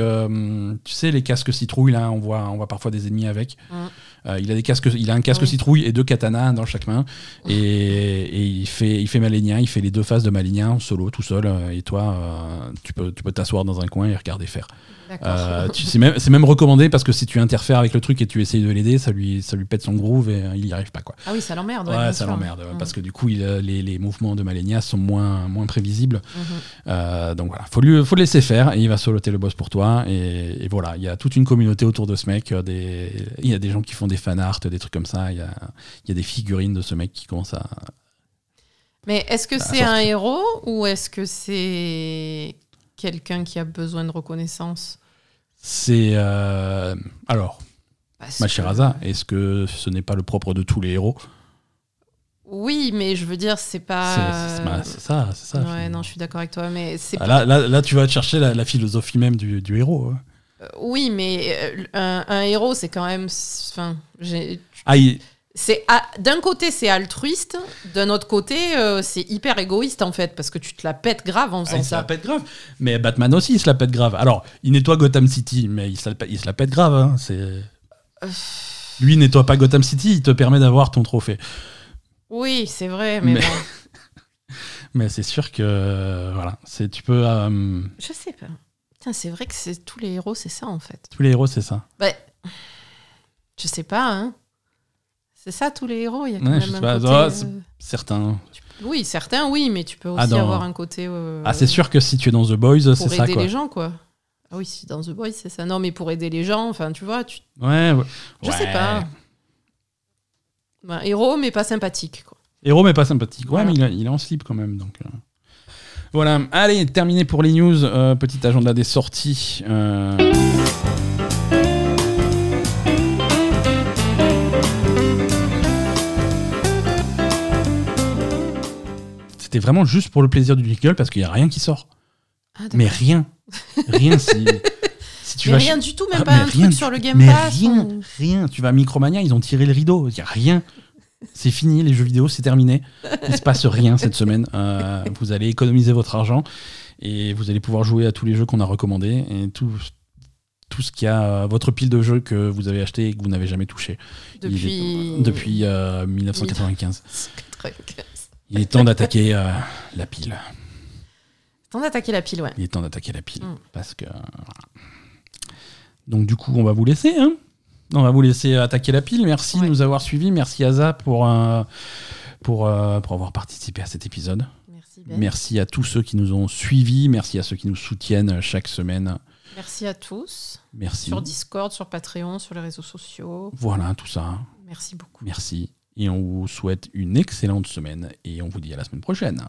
tu sais, les casques citrouilles, là, on voit, on voit parfois des ennemis avec. Euh, il, a des casques, il a un casque Oui. citrouille et deux katanas dans chaque main. Et, et il, fait, il fait Malénien, il fait les deux phases de Malénien en solo, tout seul. euh, Et toi, euh, tu peux tu peux t'asseoir dans un coin et regarder faire. Euh, c'est même, recommandé parce que si tu interfères avec le truc et tu essayes de l'aider, ça lui, ça lui pète son groove et euh, il n'y arrive pas. Quoi. ah oui, ça l'emmerde. Ouais, ça l'emmerde. ouais, Mm. Parce que du coup, il, euh, les, les mouvements de Malénia sont moins, moins prévisibles. Euh, donc voilà, faut, lui, faut le laisser faire et il va soloter le boss pour toi. Et, et voilà, il y a toute une communauté autour de ce mec. Des, il y a des gens qui font des fan art, des trucs comme ça. Il y a, il y a des figurines de ce mec qui commencent à. Mais est-ce que c'est un héros ou est-ce que c'est quelqu'un qui a besoin de reconnaissance? C'est. euh, alors, Parce ma que- chère Asa, est-ce que ce n'est pas le propre de tous les héros? Oui, mais je veux dire, c'est pas. c'est- bah, ça, c'est ça. ouais, non, je suis d'accord avec toi, mais c'est Ah, Là, là, là, tu vas te chercher la, la philosophie même du, du héros. hein. Euh, Oui, mais euh, un, un héros, c'est quand même. Enfin, j'ai- Ah, il- c'est d'un côté c'est altruiste, d'un autre côté euh, c'est hyper égoïste en fait parce que tu te la pètes grave en Ah, faisant il se la ça. pète grave. Mais Batman aussi, il se la pète grave. Alors, il nettoie Gotham City, mais il se la, il se la pète grave. hein. C'est... Lui, il nettoie pas Gotham City, il te permet d'avoir ton trophée. Oui, c'est vrai, mais, Mais- bon, Mais c'est sûr que. euh, voilà. C'est, tu peux. euh, je sais pas. C'est vrai que c'est tous les héros, c'est ça en fait. tous les héros, c'est ça. Bah, je sais pas, hein. C'est ça tous les héros, il y a quand Ouais, même un pas. côté. Euh, Certains. Oui, certains oui, mais tu peux aussi Ah, dans- avoir un côté. euh, Ah, c'est sûr que si tu es dans The Boys, Pour c'est ça, aider quoi. les gens, quoi. Ah oui, si dans The Boys, c'est ça. Non, mais pour aider les gens, enfin, tu vois, tu... Ouais, ouais. je sais pas. Ben, héros, mais pas sympathique, quoi. Héros, mais pas sympathique. Ouais, Voilà. mais il, a- il est en slip quand même. Donc, euh. Voilà. Allez, terminé pour les news. Euh, petit agenda des sorties. C'était vraiment juste pour le plaisir du jingle parce qu'il n'y a rien qui sort. Ah. Mais rien. Rien. Si, si tu Mais vas rien du tout, même Ah, pas un rien truc du- sur le Game mais Pass. rien, ou- rien. Tu vas à Micromania, ils ont tiré le rideau. Il n'y a rien. C'est fini, les jeux vidéo, c'est terminé. Il se passe rien cette semaine. Euh, vous allez économiser votre argent et vous allez pouvoir jouer à tous les jeux qu'on a recommandés et tout, tout ce qu'il y a, euh, votre pile de jeux que vous avez acheté et que vous n'avez jamais touché. Depuis. est- depuis euh, 1995. 95. Il est temps d'attaquer euh, la pile. Temps d'attaquer la pile, ouais. Il est temps d'attaquer la pile. Mm. Parce que. Donc, du coup, on va vous laisser. Hein on va vous laisser attaquer la pile. Merci de nous avoir suivis. Merci, Aza, pour, euh, pour, euh, pour avoir participé à cet épisode. Merci, Ben. Merci à tous ceux qui nous ont suivis. Merci à ceux qui nous soutiennent chaque semaine. Merci à tous. Merci. Sur Discord, sur Patreon, sur les réseaux sociaux. Voilà, tout ça. Merci beaucoup. Merci. Et on vous souhaite une excellente semaine. Et on vous dit à la semaine prochaine.